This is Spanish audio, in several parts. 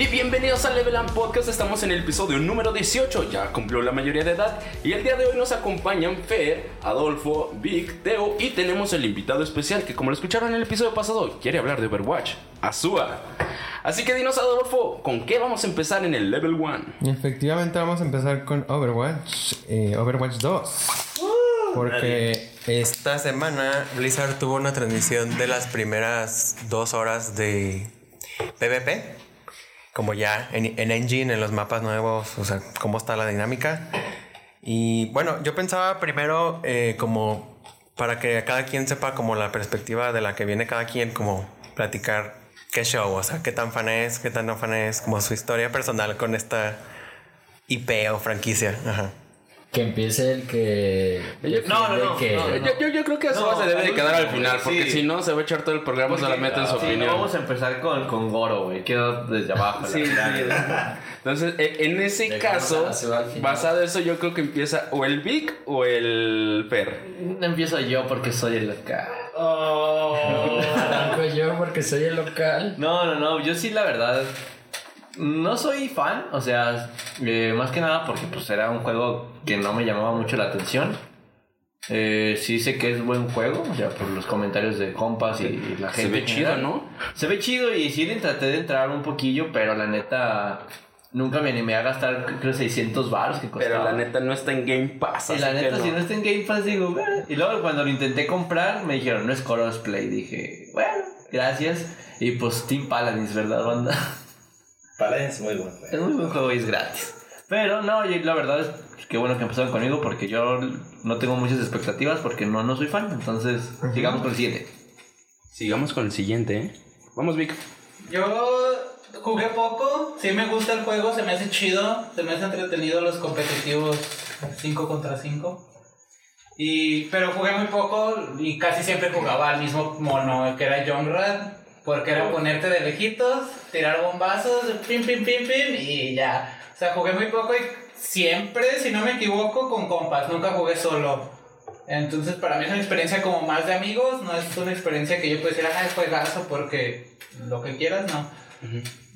Y bienvenidos al Level Up Podcast, estamos en el episodio número 18, ya cumplió la mayoría de edad y el día de hoy nos acompañan Fer, Adolfo, Vic, Teo y tenemos el invitado especial que como lo escucharon en el episodio pasado quiere hablar de Overwatch, Azúa. Así que dinos Adolfo, ¿con qué vamos a empezar en el Level 1? Efectivamente vamos a empezar con Overwatch, eh, Overwatch 2. Porque esta semana Blizzard tuvo una transmisión de las primeras dos horas de PvP. Como ya en, en Engine, en los mapas nuevos, o sea, cómo está la dinámica. Y bueno, yo pensaba primero eh, como para que cada quien sepa como la perspectiva de la que viene cada quien, como platicar qué show, o sea, qué tan fan es, qué tan no fan es, como su historia personal con esta IP o franquicia. Ajá. Que empiece el que. No, no, no, que- no, no. Yo, yo, yo creo que Azúa No, se debe de al quedar al final, porque sí. si no se va a echar todo el programa solamente en su Sí, opinión. vamos a empezar con, con Goro, güey. Quedo desde abajo. Sí. Entonces, e- en ese Dejamos caso, basado en eso, yo creo que empieza o el Vic o el Fer. Empiezo yo porque soy el local. Arranco yo porque soy el local. No, no, no. Yo sí, la verdad. No soy fan. O sea, eh, más que nada porque pues era un juego que no me llamaba mucho la atención. Eh, sí sé que es buen juego, o sea, por los comentarios de compas y la gente. Se ve chido. ¿no? Se ve chido y sí le traté de entrar un poquillo, pero la neta nunca me animé a gastar creo 600 baros que costaba. Pero la neta no está en Game Pass. Y la neta, no. si no está en Game Pass, digo. Y luego cuando lo intenté comprar, me dijeron, no es crossplay. Dije, bueno, gracias. Y pues Team Paladins, ¿verdad, banda? Es muy buen Es juego. muy buen juego y es gratis. Pero no, y la verdad es que bueno que empezaron conmigo porque yo no tengo muchas expectativas porque no, no soy fan. Entonces, sigamos con el siguiente. Sigamos con el siguiente, ¿eh? Vamos, Vic. Yo jugué poco, sí me gusta el juego, se me hace chido, se me hace entretenido los competitivos 5 contra 5. Y, pero jugué muy poco y casi siempre jugaba al mismo mono, que era John Rad, porque era ponerte de lejitos, tirar bombazos, pim, pim, pim, pim, y ya. O sea, jugué muy poco y siempre, si no me equivoco, con compas, nunca jugué solo. Entonces, para mí es una experiencia como más de amigos, no es una experiencia que yo pueda decir, ah, es juegazo porque lo que quieras, no.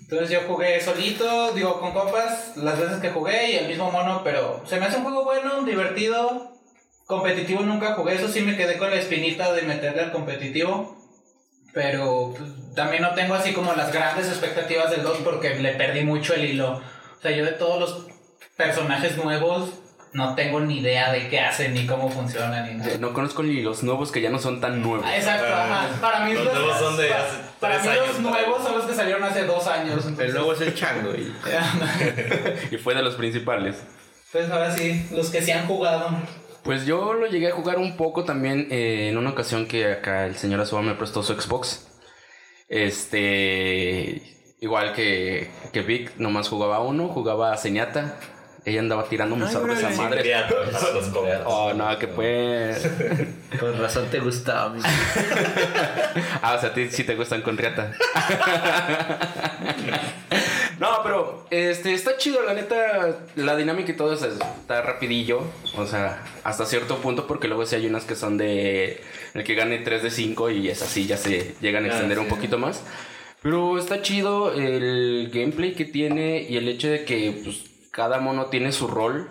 Entonces yo jugué solito, digo, con compas, las veces que jugué y el mismo mono, pero se me hace un juego bueno, divertido. Competitivo nunca jugué, eso sí me quedé con la espinita de meterle al competitivo. Pero pues, también no tengo así como las grandes expectativas del 2 porque le perdí mucho el hilo. O sea, yo de todos los personajes nuevos no tengo ni idea de qué hacen ni cómo funcionan ni nada. No conozco ni los nuevos que ya no son tan nuevos. Ah, Exacto, ajá. Para mí Los los, nuevos son de hace para tres mí los nuevos son los que salieron hace dos años. El nuevo es el chango. Y... Y fue de los principales. Pues ahora sí, los que se han jugado. Pues yo lo llegué a jugar un poco también eh, en una ocasión que acá el señor Azúa me prestó su Xbox. Este. Igual que, que Vic, nomás jugaba uno, jugaba a Señata. Ella andaba tirando un sobre esa madre. Oh, no, que pues. Con razón te gustaba. mi- Ah, o sea, a ti sí te gustan con riata. No, pero este está chido, la neta. La dinámica y todo eso está rapidillo. O sea, hasta cierto punto, porque luego sí hay unas que son de. El que gane 3 de 5 y es así, ya se llegan a Ah, extender un poquito más. Pero está chido el gameplay que tiene y el hecho de que pues, cada mono tiene su rol.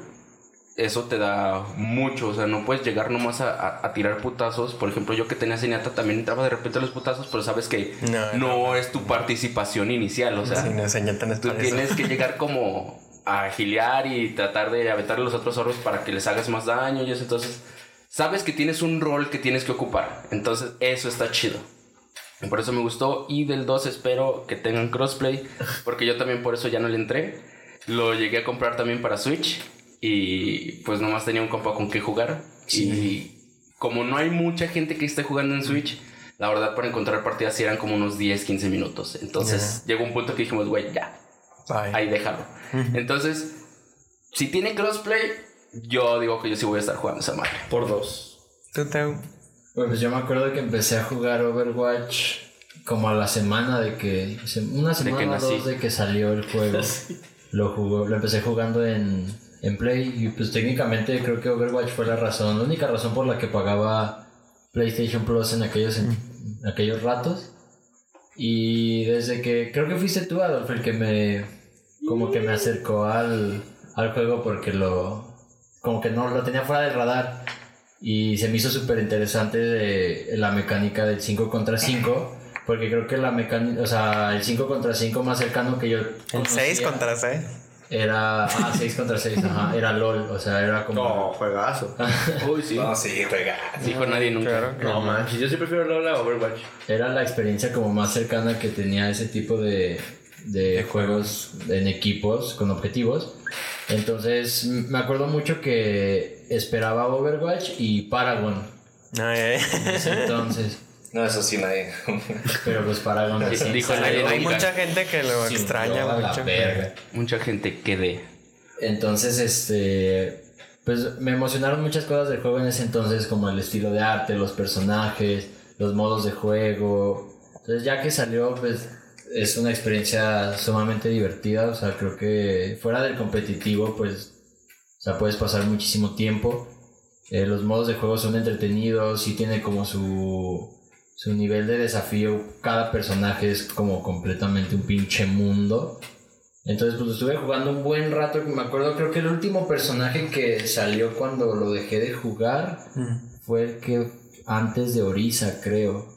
Eso te da mucho, o sea, no puedes llegar nomás a, a- a tirar putazos. Por ejemplo, yo que tenía Zenyatta también entraba de repente a los putazos, pero sabes que No, no, es tu participación inicial, o sea, Sí, no, Señata no es tú eso. tienes que llegar como a gilear y tratar de aventar a los otros orbes para que les hagas más daño y eso. Entonces, sabes que tienes un rol que tienes que ocupar. Entonces, eso está chido. Y Por eso me gustó. Y del 2 espero que tengan crossplay. Porque yo también por eso ya no le entré. Lo llegué a comprar también para Switch. Y pues nomás tenía un compa con que jugar. Y como no hay mucha gente que esté jugando en Switch, la verdad para encontrar partidas sí eran como unos 10, 15 minutos. Entonces llegó un punto que dijimos, güey, ya, Bye. ahí déjalo. Entonces, si tiene crossplay, yo digo que yo sí voy a estar jugando esa madre. Por dos. Tú. Bueno, pues yo me acuerdo que empecé a jugar Overwatch como a la semana de que. Una semana que o nací. dos de que salió el juego. Lo jugó, lo empecé jugando en, en Play y pues técnicamente creo que Overwatch fue la razón, la única razón por la que pagaba PlayStation Plus en aquellos, en aquellos ratos. Y desde que, creo que fuiste tú, Adolfo, el que me, como que me acercó al, al juego porque lo, como que no, lo tenía fuera del radar. Y se me hizo súper interesante de- la mecánica del 5 contra 5. Porque creo que la mecánica, o sea, el 5 contra 5 más cercano que yo El conocía 6 contra 6. Era, ah, 6 contra 6, ajá, era LOL, o sea, era como... No, juegazo. Uy, sí. No, sí, juega. Dijo nadie nunca. Claro que No manches, yo sí prefiero LOL a Overwatch. Era la experiencia como más cercana que tenía ese tipo de, de juegos en equipos con objetivos. Entonces, me acuerdo mucho que esperaba Overwatch y Paragon. Ay, ay. en ese Entonces, No, eso sí, nadie. pero pues Paragon recién Dijo salió. nadie Hay mucha gente que lo Sí, extraña no, mucho. Mucha gente quede. Entonces, este. Pues me emocionaron muchas cosas del juego en ese entonces, como el estilo de arte, los personajes, los modos de juego. Entonces, ya que salió, pues es una experiencia sumamente divertida. O sea, creo que fuera del competitivo, pues, o sea, puedes pasar muchísimo tiempo. Eh, los modos de juego son entretenidos y tiene como su, su nivel de desafío. Cada personaje es como completamente un pinche mundo. Entonces, pues estuve jugando un buen rato. Me acuerdo, creo que el último personaje que salió cuando lo dejé de jugar Mm. fue el que antes de Orisa, creo.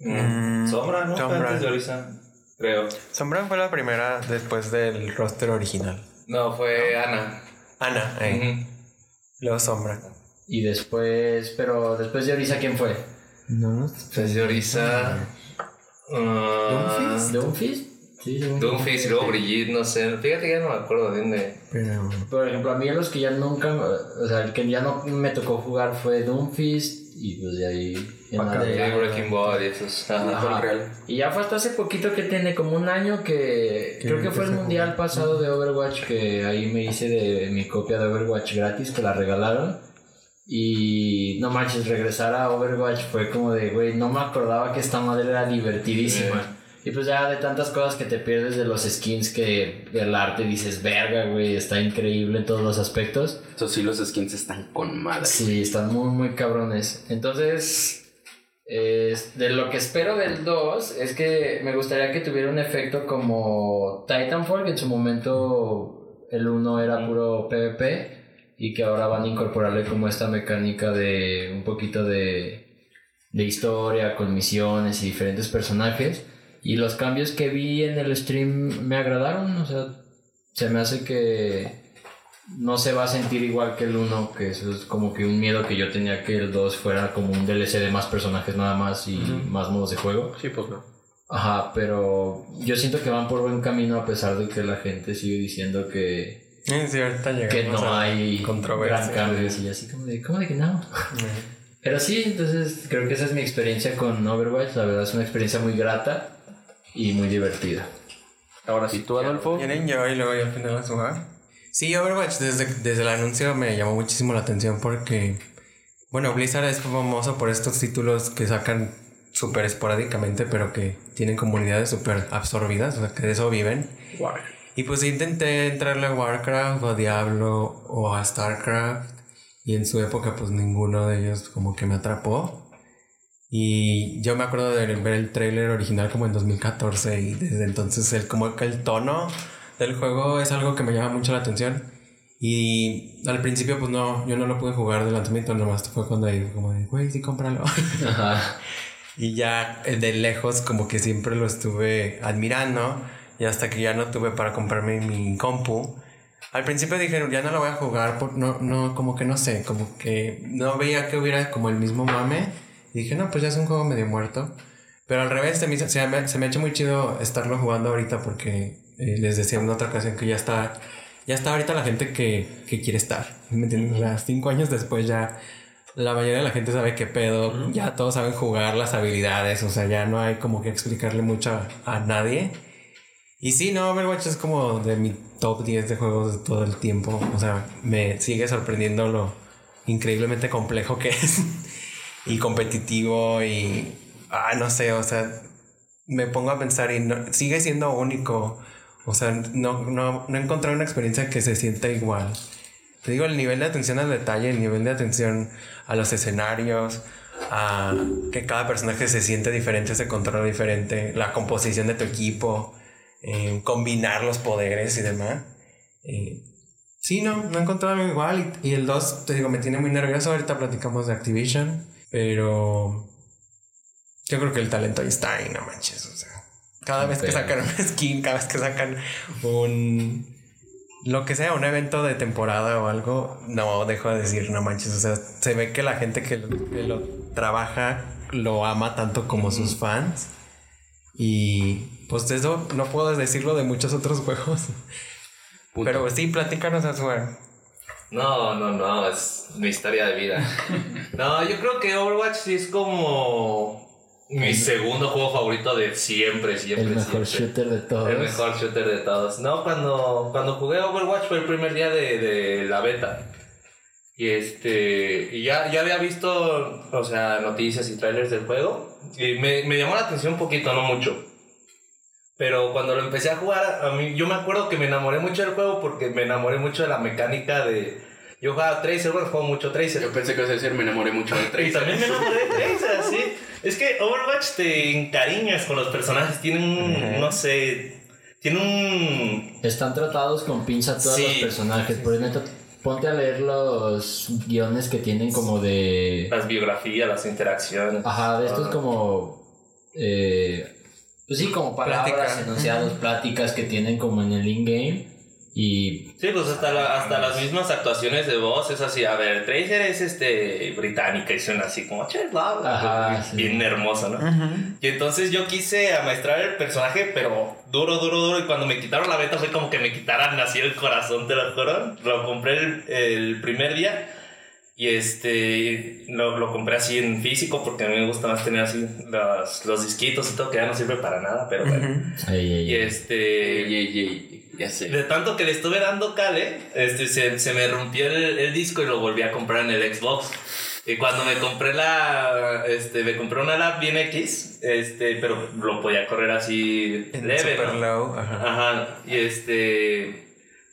Mm, Sombra, ¿no? Sombra. Antes de Orisa, creo. Sombra fue la primera después del roster original. No, fue Ana. Ana, eh. Luego Sombra. Y después, pero después de Orisa, ¿quién fue? No, no. Después de Orisa. Uh, ¿Doomfist? Sí, según- Doomfist y luego Brigitte, no sé. Fíjate que ya no me acuerdo bien de. Pero. Por ejemplo, a mí los que ya nunca, o sea, el que ya no me tocó jugar fue Doomfist y pues de ahí. Breaking Ball y esos. Ajá. Y ya fue hasta hace poquito que tiene como un año que creo que fue el mundial jugar. pasado de Overwatch que ahí me hice de mi copia de Overwatch gratis que la regalaron. Y no manches, regresar a Overwatch fue como de, güey, no me acordaba que esta madre era divertidísima. Y pues ya de tantas cosas que te pierdes de los skins que del arte dices, verga, güey, está increíble en todos los aspectos. Eso sí, los skins están con madre. Sí, están muy, muy cabrones. Entonces, es- de lo que espero del 2 es que me gustaría que tuviera un efecto como Titanfall, que en su momento el 1 era puro PvP y que ahora van a incorporarle como esta mecánica de un poquito de, de historia con misiones y diferentes personajes. Y los cambios que vi en el stream me agradaron, o sea, se me hace que no se va a sentir igual que el 1, que eso es como que un miedo que yo tenía que el 2 fuera como un DLC de más personajes nada más y más modos de juego. Sí, pues no. Ajá, pero yo siento que van por buen camino a pesar de que la gente sigue diciendo que, Sí, ahorita llegamos que no a hay controversia. gran cambios y así como de, ¿cómo de que no? Pero sí, entonces creo que esa es mi experiencia con Overwatch, la verdad es una experiencia muy grata y muy divertida. Ahora sí, tú, Adolfo. ¿Quieren yo y luego yo al final a jugar? Sí, Overwatch desde, desde el anuncio me llamó muchísimo la atención porque, bueno, Blizzard es famoso por estos títulos que sacan súper esporádicamente, pero que tienen comunidades súper absorbidas, o sea, que de eso viven. Y pues intenté entrarle a Warcraft o a Diablo o a Starcraft y en su época pues ninguno de ellos como que me atrapó. Y yo me acuerdo de ver el tráiler original como en 2014 y desde entonces el, como que el tono del juego es algo que me llama mucho la atención. Y al principio pues no, yo no lo pude jugar de lanzamiento, nomás fue cuando ahí como de, güey, sí, cómpralo. Ajá. Y ya eh, de lejos como que siempre lo estuve admirando y hasta que ya no tuve para comprarme mi compu. Al principio dije, ya no lo voy a jugar, por, no, no, como que no sé, como que no veía que hubiera como el mismo mame. Y dije, no, pues ya es un juego medio muerto. Pero al revés, se me, hizo- se me, se me ha hecho muy chido estarlo jugando ahorita porque eh, les decía en otra ocasión que ya está, ya está ahorita la gente que, que quiere estar. ¿Me entiendes? O sea, cinco años después ya la mayoría de la gente sabe qué pedo, ya todos saben jugar las habilidades, o sea, ya no hay como que explicarle mucho a, a nadie. Y sí, no, Overwatch es como de mi top 10 de juegos de todo el tiempo, o sea, me sigue sorprendiendo lo increíblemente complejo que es y competitivo y, ah, no sé, o sea, me pongo a pensar y no- sigue siendo único, o sea, no, no, no encontré una experiencia que se sienta igual. Te digo, el nivel de atención al detalle, el nivel de atención a los escenarios, a que cada personaje se siente diferente, se controla diferente, la composición de tu equipo, eh, combinar los poderes y demás. Eh, sí, no, no he encontrado algo igual. Y, y el 2, te digo, me tiene muy nervioso. Ahorita platicamos de Activision, pero yo creo que el talento ahí está y no manches. O sea, cada vez que sacan un skin, cada vez que sacan un. Lo que sea, un evento de temporada o algo, no dejo de decir, no manches. O sea, se ve que la gente que lo, que lo trabaja lo ama tanto como sus fans. Y pues eso no puedo decirlo de muchos otros juegos. Pero sí, platícanos a su No, no, no, es mi historia de vida. No, yo creo que Overwatch sí es como mi segundo juego favorito de siempre, siempre, El mejor siempre. shooter de todos. El mejor shooter de todos. No, cuando, cuando jugué Overwatch fue el primer día de, de la beta. Y este. Y ya, ya había visto, o sea, noticias y trailers del juego. Y me, me llamó la atención un poquito, no mucho. Pero cuando lo empecé a jugar, a mí, yo me acuerdo que me enamoré mucho del juego porque me enamoré mucho de la mecánica de. Yo jugaba Tracer, bueno, juego mucho Tracer. Yo pensé que ibas a decir, me enamoré mucho de Y Tracer. también me enamoré de Tracer, sí. Es que Overwatch te encariñas con los personajes. Tienen un, no sé, tienen un... Están tratados con pinza todos Sí. los personajes. Por neta, ponte a leer los guiones que tienen como de. Las biografías, las interacciones. Ajá, de estos como. Eh, pues sí, como palabras, Plática. enunciados, pláticas que tienen como en el in-game. Y. Sí, pues hasta, la- hasta las mismas actuaciones de voz es así. A ver, Tracer es este británica y suena así como Ajá, sí. bien hermoso, ¿no? Y entonces yo quise amaestrar el personaje, pero duro, duro, duro. Y cuando me quitaron la beta fue como que me quitaran así el corazón, te lo juro. Lo compré el, el primer día y este lo, lo compré así en físico porque a mí me gusta más tener así los, los disquitos y todo, que ya no sirve para nada, pero bueno. Ey, ey, Y este. Ya sé. De tanto que le estuve dando cale, este, se, se me rompió el, el disco y lo volví a comprar en el Xbox. Y cuando me compré la, este, me compré una lap bien X, este, pero lo podía correr así En leve, super ¿no? low. Ajá. Ajá, y este,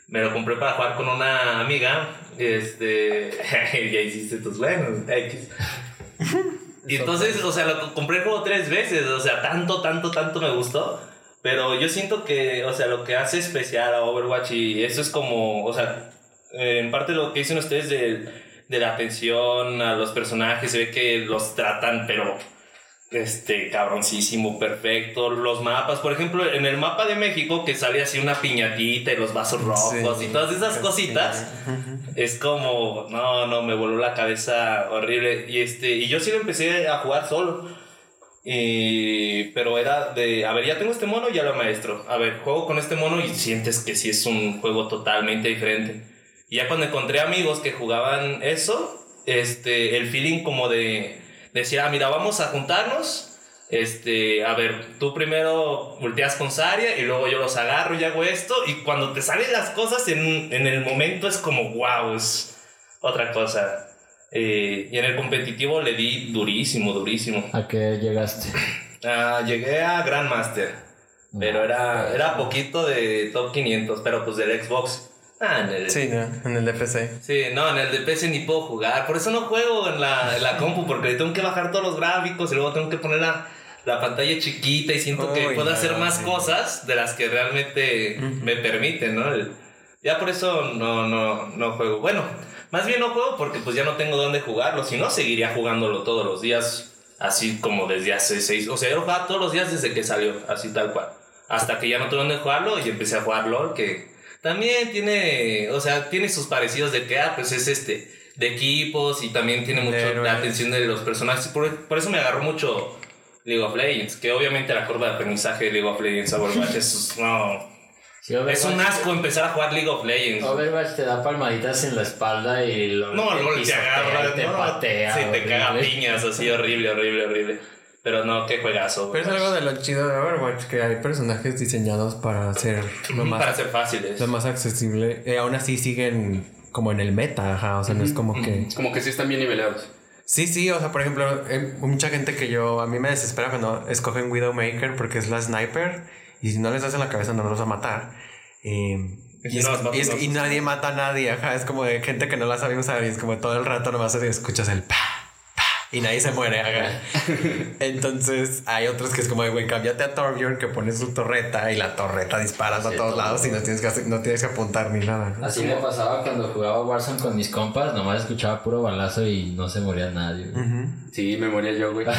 me lo compré para jugar con una amiga, este, ya hiciste tus buenos, X. Y entonces, o sea, lo compré como tres veces, o sea, tanto, tanto, tanto me gustó. Pero yo siento que, o sea, lo que hace especial a Overwatch y eso es como, o sea, eh, en parte lo que dicen ustedes de, de la atención a los personajes, se ve que los tratan, pero, este, cabroncísimo, perfecto. Los mapas, por ejemplo, en el mapa de México que sale así una piñatita y los vasos rojos Sí. y todas esas cositas. Es como, no, no, me voló la cabeza horrible. Y este, y yo sí lo empecé a jugar solo. Y, pero era de, a ver, ya tengo este mono, ya lo maestro. A ver, juego con este mono y sientes que sí es un juego totalmente diferente. Y ya cuando encontré amigos que jugaban eso, este, el feeling como de decir, ah, mira, vamos a juntarnos. Este, a ver, tú primero volteas con Saria y luego yo los agarro y hago esto. Y cuando te salen las cosas en, en el momento es como, wow, es otra cosa. Eh, y en el competitivo le di durísimo, durísimo. ¿A qué llegaste? Ah, llegué a Grandmaster, pero era, era poquito de top 500, pero pues del Xbox. Ah, en el, Sí, no, en el DPC. Sí, no, en el de PC ni puedo jugar. Por eso no juego en la, en la compu, porque tengo que bajar todos los gráficos y luego tengo que poner la, la pantalla chiquita y siento que puedo no, hacer más sí. cosas de las que realmente me permiten, ¿no? El- ya por eso no, no, no juego. Bueno, más bien no juego porque pues ya no tengo dónde jugarlo. Si no, seguiría jugándolo todos los días, así como desde hace seis. O sea, yo jugaba todos los días desde que salió, así tal cual. Hasta que ya no tuve dónde jugarlo y empecé a jugar LOL, que también tiene, o sea, tiene sus parecidos de que, ah, pues es este, de equipos y también tiene mucho Héroes. la atención de los personajes. Por, por eso me agarró mucho League of Legends, que obviamente la curva de aprendizaje de League of Legends a Overwatch es, no, Sí, Overwatch, es un asco empezar a jugar League of Legends. Overwatch te da palmaditas en la espalda y lo No, luego te pisotea agarra, te no, patea. sí, te caga piñas, así horrible, horrible, horrible. Pero no, qué juegazo. Pero es algo de lo chido de Overwatch, que hay personajes diseñados para ser lo más, Para ser fáciles. lo más accesible. Y aún así siguen como en el meta, ajá. O sea, no es como que. Como que sí están bien nivelados. Sí, sí, o sea, por ejemplo, hay mucha gente que yo. A mí me desespera cuando escogen Widowmaker porque es la sniper. Y si no les das en la cabeza, no los va a matar. Eh, y, es- No, no, y es- no, y no. nadie mata a nadie, ajá. Es como de gente que no la sabe usar. Y es como todo el rato nomás escuchas el pa, y nadie se muere. ajá. Entonces hay otros que es como, de, güey, cámbiate a Torbjorn que pone su torreta y la torreta dispara a todos todo. lados y no tienes que, hacer- no tienes que apuntar ni nada. ¿no? Así me pasaba cuando jugaba Warzone con mis compas, nomás escuchaba puro balazo y no se moría nadie. güey. Sí, me moría yo, güey.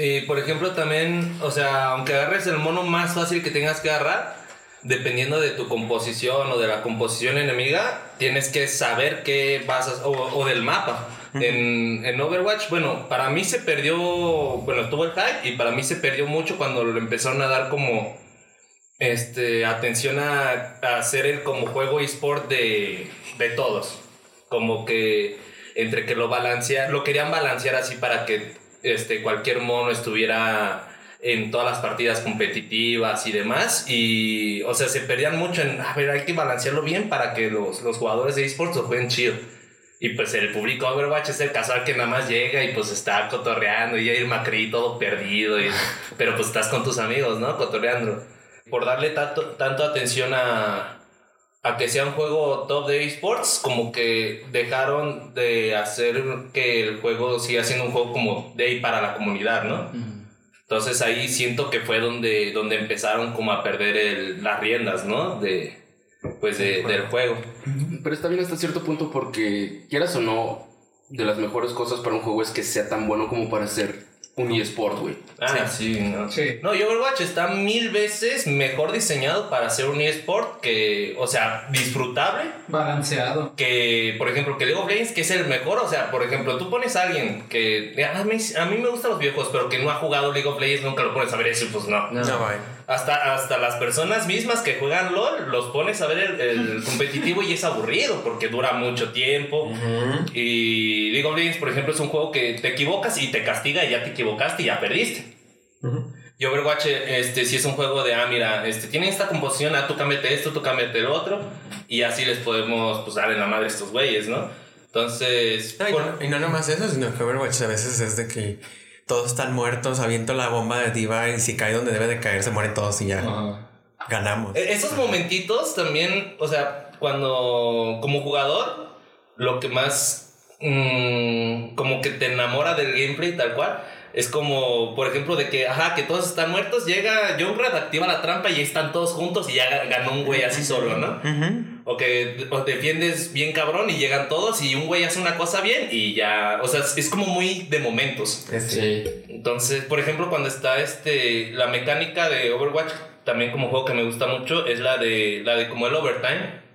Y por ejemplo, también, o sea, aunque agarres el mono más fácil que tengas que agarrar, dependiendo de tu composición o de la composición enemiga, tienes que saber qué vas a, o, o del mapa. En, en Overwatch, bueno, para mí se perdió, bueno, tuvo el hype y para mí se perdió mucho cuando le empezaron a dar como este, atención a, a hacer el como juego eSport de, de todos. Como que entre que lo balancea, lo querían balancear así para que este, cualquier mono estuviera en todas las partidas competitivas y demás. Y, o sea, se perdían mucho en, a ver, hay que balancearlo bien para que los, los jugadores de eSports lo jueguen chido. Y pues el público Overwatch es el casual que nada más llega y pues está cotorreando y el Macri todo perdido. y- pero pues estás con tus amigos, ¿no? Cotorreando. Por darle tanto, tanto atención a, a que sea un juego top de esports, como que dejaron de hacer que el juego siga siendo un juego como de para la comunidad, ¿no? Entonces ahí siento que fue donde, donde empezaron como a perder el- las riendas, ¿no? De, pues de- del juego. Pero está bien hasta cierto punto porque, quieras o no, de las mejores cosas para un juego es que sea tan bueno como para ser un eSport, güey. Ah, sí, no. Sí. No, y Overwatch está mil veces mejor diseñado para ser un eSport que, o sea, disfrutable. Balanceado. Que, por ejemplo, que League of Legends, que es el mejor. O sea, por ejemplo, tú pones a alguien que a mí, a mí me gustan los viejos, pero que no ha jugado League of Legends, nunca lo pones a ver eso, pues no. No. No. Hasta, hasta las personas mismas que juegan LOL los pones a ver el, el competitivo y es aburrido porque dura mucho tiempo. Y League of Legends, por ejemplo, es un juego que te equivocas y te castiga y ya te equivocaste y ya perdiste. Y Overwatch, este, si es un juego de, ah, mira, este, tiene esta composición, ah, tú cámbiate esto, tú cámbiate el otro, y así les podemos, pues, dar en la madre a estos güeyes, ¿no? Entonces, No, y, por- no, y no nomás eso, sino que Overwatch a veces es de que todos están muertos, aviento la bomba de diva y si cae donde debe de caer se mueren todos y ya Ajá. ganamos. E- Esos momentitos también, o sea, cuando como jugador, lo que más mm, como que te enamora del gameplay tal cual, es como, por ejemplo, de que, ajá, que todos están muertos, llega Junkrat, activa la trampa y están todos juntos y ya ga- ganó un güey así solo, ¿no? O que o defiendes bien cabrón y llegan todos y un güey hace una cosa bien y ya, o sea, es- es como muy de momentos. Este, Sí. Entonces, por ejemplo, cuando está este la mecánica de Overwatch, también como juego que me gusta mucho, es la de la de como el overtime.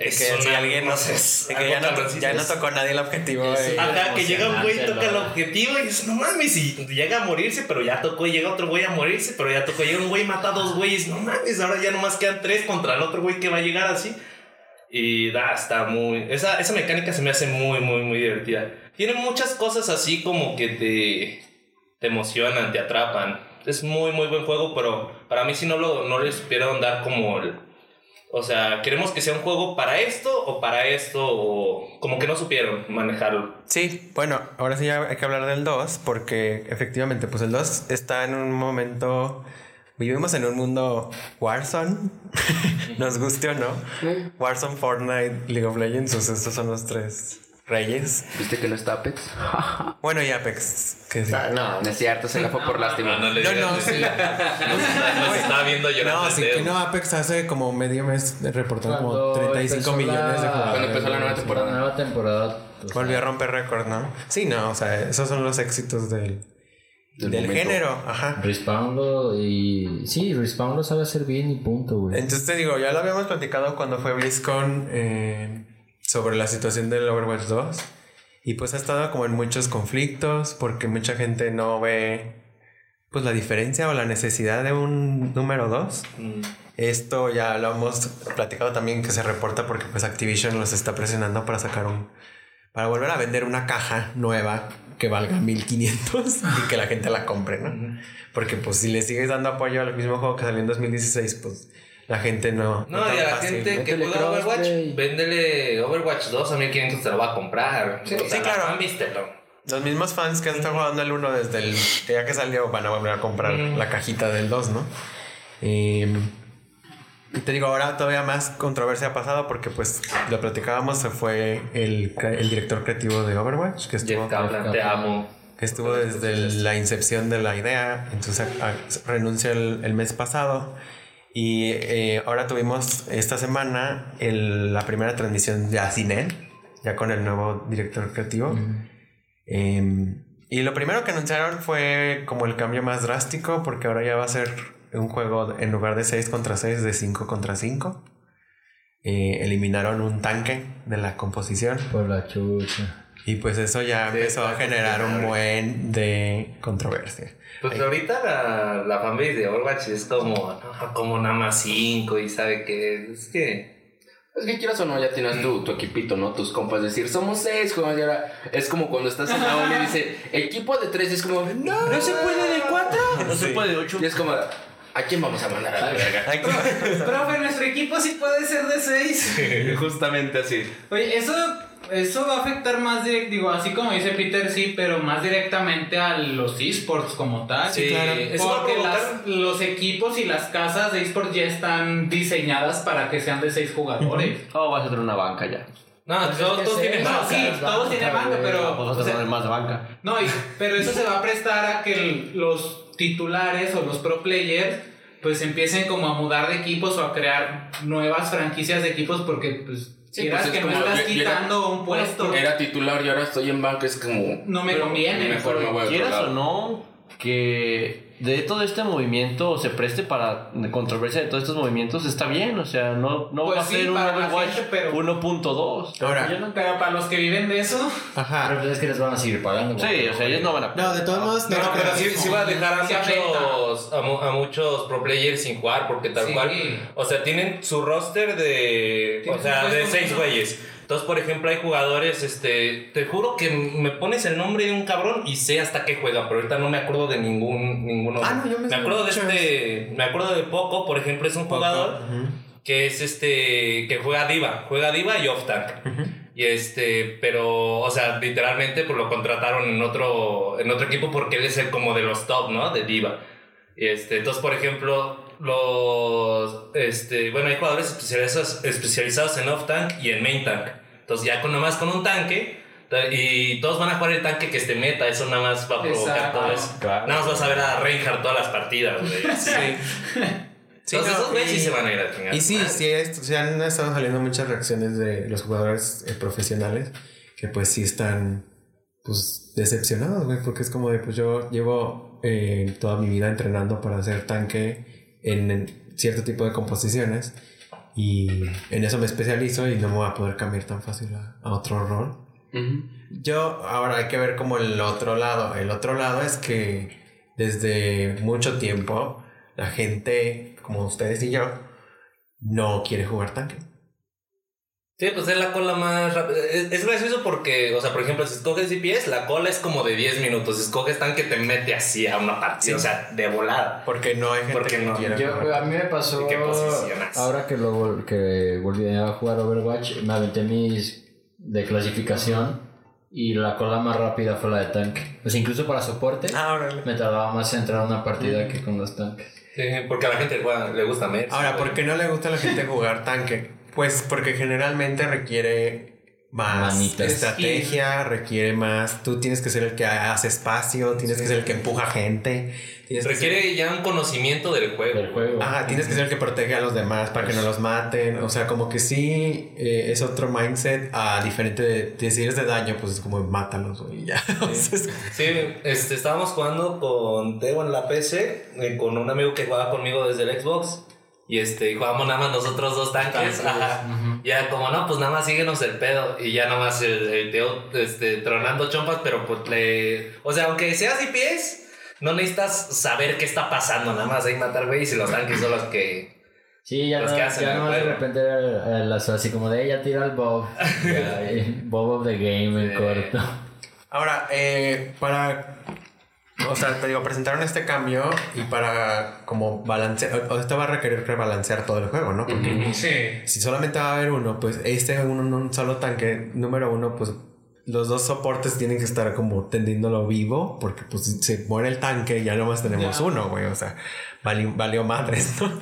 Es que si alguien no sé, es que ya, no, ya no tocó nadie el objetivo. Eh. Ajá, que llega un güey, emocionante, toca el objetivo y dices, no mames, y llega a morirse, pero ya tocó, y llega otro güey a morirse, pero ya tocó, llega un güey, mata a dos güeyes, no mames, ahora ya nomás quedan tres contra el otro güey que va a llegar así. Y da, está muy. Esa, esa mecánica se me hace muy, muy, muy divertida. Tiene muchas cosas así como que te, te emocionan, te atrapan. Es muy, muy buen juego, pero para mí sí no, lo, no le supieron dar como el. O sea, queremos que sea un juego para esto o para esto, o como que no supieron manejarlo. Sí, bueno, ahora sí ya hay que hablar del 2, porque efectivamente, pues el 2 está en un momento. Vivimos en un mundo Warzone, nos guste o no. Warzone, Fortnite, League of Legends, pues estos son los tres reyes. ¿Viste que no está Apex? Bueno, y Apex, que sí. Ah, No, No es cierto, se la fue por lástima. le No, no, sí. Nos, estaba viendo llorando. No, sí que no, Apex hace como medio mes reportó como Cuando 35 empezó millones de jugadores. Cuando empezó la nueva temporada. La nueva temporada. pues, Volvió a romper récord, ¿no? Sí, no, o sea, esos son los éxitos del, Del género, ajá. Respawn lo y. Sí, Respawn lo sabe hacer bien y punto, güey. Entonces te digo, ya lo habíamos platicado cuando fue BlizzCon eh, sobre la situación del Overwatch 2. Y pues ha estado como en muchos conflictos porque mucha gente no ve pues la diferencia o la necesidad de un número 2. Mm. Esto ya lo hemos platicado también que se reporta porque pues Activision los está presionando para sacar un... Para volver a vender una caja nueva que valga 1500 y que la gente la compre, ¿no? Porque pues si le sigues dando apoyo al mismo juego que salió en 2016, pues la gente no... No, y a la fácil. gente que Métele juega Overwatch, véndele Overwatch 2 a 1500 te lo va a comprar. Sí, O sea, sí, claro. la fan, vístelo. Los mismos fans que han estado jugando el 1 desde el día que salió van a volver a comprar la cajita del 2, ¿no? Eh, Y te digo, ahora todavía más controversia ha pasado porque pues lo platicábamos, se fue el, el director creativo de Overwatch, que estuvo, Jeff te amo. que estuvo desde el- la incepción de la idea, entonces a- a- renunció el, el mes pasado. Y eh, ahora tuvimos esta semana el- la primera transmisión ya sin él, ya con el nuevo director creativo. Em, y lo primero que anunciaron fue como el cambio más drástico, porque ahora ya va a ser un juego en lugar de 6 contra 6, de 5 contra 5. Eh, eliminaron un tanque de la composición. Por la chucha. Y pues eso ya empezó a generar un buen de controversia. Pues ahorita la, la fanbase de Overwatch es como, no, como nada más 5 y sabe que es que... Es que quieras o no, ya tienes tu, tu equipito, ¿no? Tus compas. Decir, somos seis, juegos. Y ahora es como cuando estás en la uni y dice, equipo de tres. Y es como, no, no se puede de cuatro. No se puede de 8. Y es como, ¿a quién vamos a mandar a la verga? Profe, nuestro equipo sí puede ser de 6. Justamente así. Oye, eso, eso va a afectar más direct, digo, así como dice Peter, sí, pero más directamente a los esports como tal. Sí, claro. Porque las- los equipos y las casas de esports ya están diseñadas para que sean de 6 jugadores. Oh, vas a tener una banca ya. No, Pues todos, tienen No, banca. sí, todos tienen banca, pero. O a sea, tener más banca. No, y- pero eso se va a prestar a que el- los titulares o los pro players pues empiecen como a mudar de equipos o a crear nuevas franquicias de equipos porque pues Sí, pues, es que no como estás yo- yo era- quitando un puesto. Era titular y ahora estoy en banca. Es como, No me conviene, Mejor me voy a Quieras o no, que de todo este movimiento se preste para controversia de todos estos movimientos, está bien. O sea, no, no Pues va a sí, ser un Overwatch gente, pero- 1.2. Ahora, Yo no- Pero para los que viven de eso, ajá. Pero pues es que les van a seguir pagando. Sí, o sea, ellos no van a. No, de todos modos, no, No, pero sí, sí va a dejar a muchos, a, mu- a muchos pro players sin jugar porque tal Sí. cual, o sea, tienen su roster de, o sea, de seis güeyes. Entonces, por ejemplo, hay jugadores, este, te juro que me pones el nombre de un cabrón y sé hasta qué juega, pero ahorita no me acuerdo de ningún, ninguno. Ah, no, yo me sé acuerdo de este, me acuerdo de Poco, por ejemplo, es un jugador que es este, que juega Diva, juega Diva y Off Tank. Y este, pero, o sea, literalmente pues lo contrataron en otro, en otro equipo porque él es el como de los top, ¿no? De Diva. Y este, entonces, por ejemplo, los, este, bueno, hay jugadores especializados, especializados en off tank y en main tank. Entonces, ya con nomás con un tanque, y todos van a jugar el tanque que esté meta, eso nada más va a provocar Exacto. todo eso. Claro. Nada más vas a ver a Reinhardt todas las partidas, güey. Sí. Sí, Entonces, no, esos güeyes sí y- se van a ir a chingar. Y sí, sí, es- sí han estado saliendo muchas reacciones de los jugadores eh, profesionales que pues sí están pues decepcionados, güey, porque es como de pues yo llevo eh, toda mi vida entrenando para hacer tanque en, en cierto tipo de composiciones y en eso me especializo y no me voy a poder cambiar tan fácil a, a otro rol. Yo, ahora hay que ver como el otro lado. El otro lado es que desde mucho tiempo la gente, como ustedes y yo, no quiere jugar tanque. Sí, pues es la cola más rápida. Es, es gracioso porque, o sea, por ejemplo, si escoges DPS, la cola es como de 10 minutos. Si escoges tanque, te mete así a una partida, Sí. o sea, de volada. Porque no hay gente Porque que no. quiera Yo, a mí me pasó ¿Y qué posicionas? ahora que lo que volví a jugar Overwatch, me aventé mis de clasificación y la cola más rápida fue la de tanque. Pues incluso para soporte Ah, órale. me tardaba más en entrar a una partida que con los tanques. Sí, porque a la gente le gusta Mets. Ahora. ¿por qué no le gusta a la gente jugar tanque? Pues porque generalmente requiere más Manitas. estrategia, requiere más. Tú tienes que ser el que hace espacio, tienes que ser el que empuja gente. ser- Requiere ya un conocimiento del juego. Del juego. Ajá, tienes que ser el que protege a los demás para que no los maten. O sea, como que sí eh, es otro mindset a diferente de, de si eres de daño, pues es como mátalos y ya. Entonces, Sí, este, estábamos jugando con Teo en la PC, eh, con un amigo que jugaba conmigo desde el Xbox. Y este, y jugábamos nada más nosotros dos tanques. Ajá. Y era como, no, pues nada más síguenos el pedo. Y ya nada más el, el Teo este, tronando chompas, pero pues le. O sea, aunque seas DPS, no necesitas saber qué está pasando. Nada más hay matar güeyes y los tanques son los que. Sí, ya Los no, que hacen ya el no de repente era, eh, las- así como de ella tira el Bob. Ya, Bob of the game en Sí. corto. ahora, eh, para. O sea, te digo, presentaron este cambio y para como balancear. O esto va a requerir rebalancear todo el juego, ¿no? Porque sí. si solamente va a haber uno, pues este un, un solo tanque, número uno, pues los dos soportes tienen que estar como tendiéndolo vivo, porque pues si se muere el tanque, ya nomás tenemos Ya. uno, güey, o sea, vali- valió madres, ¿no?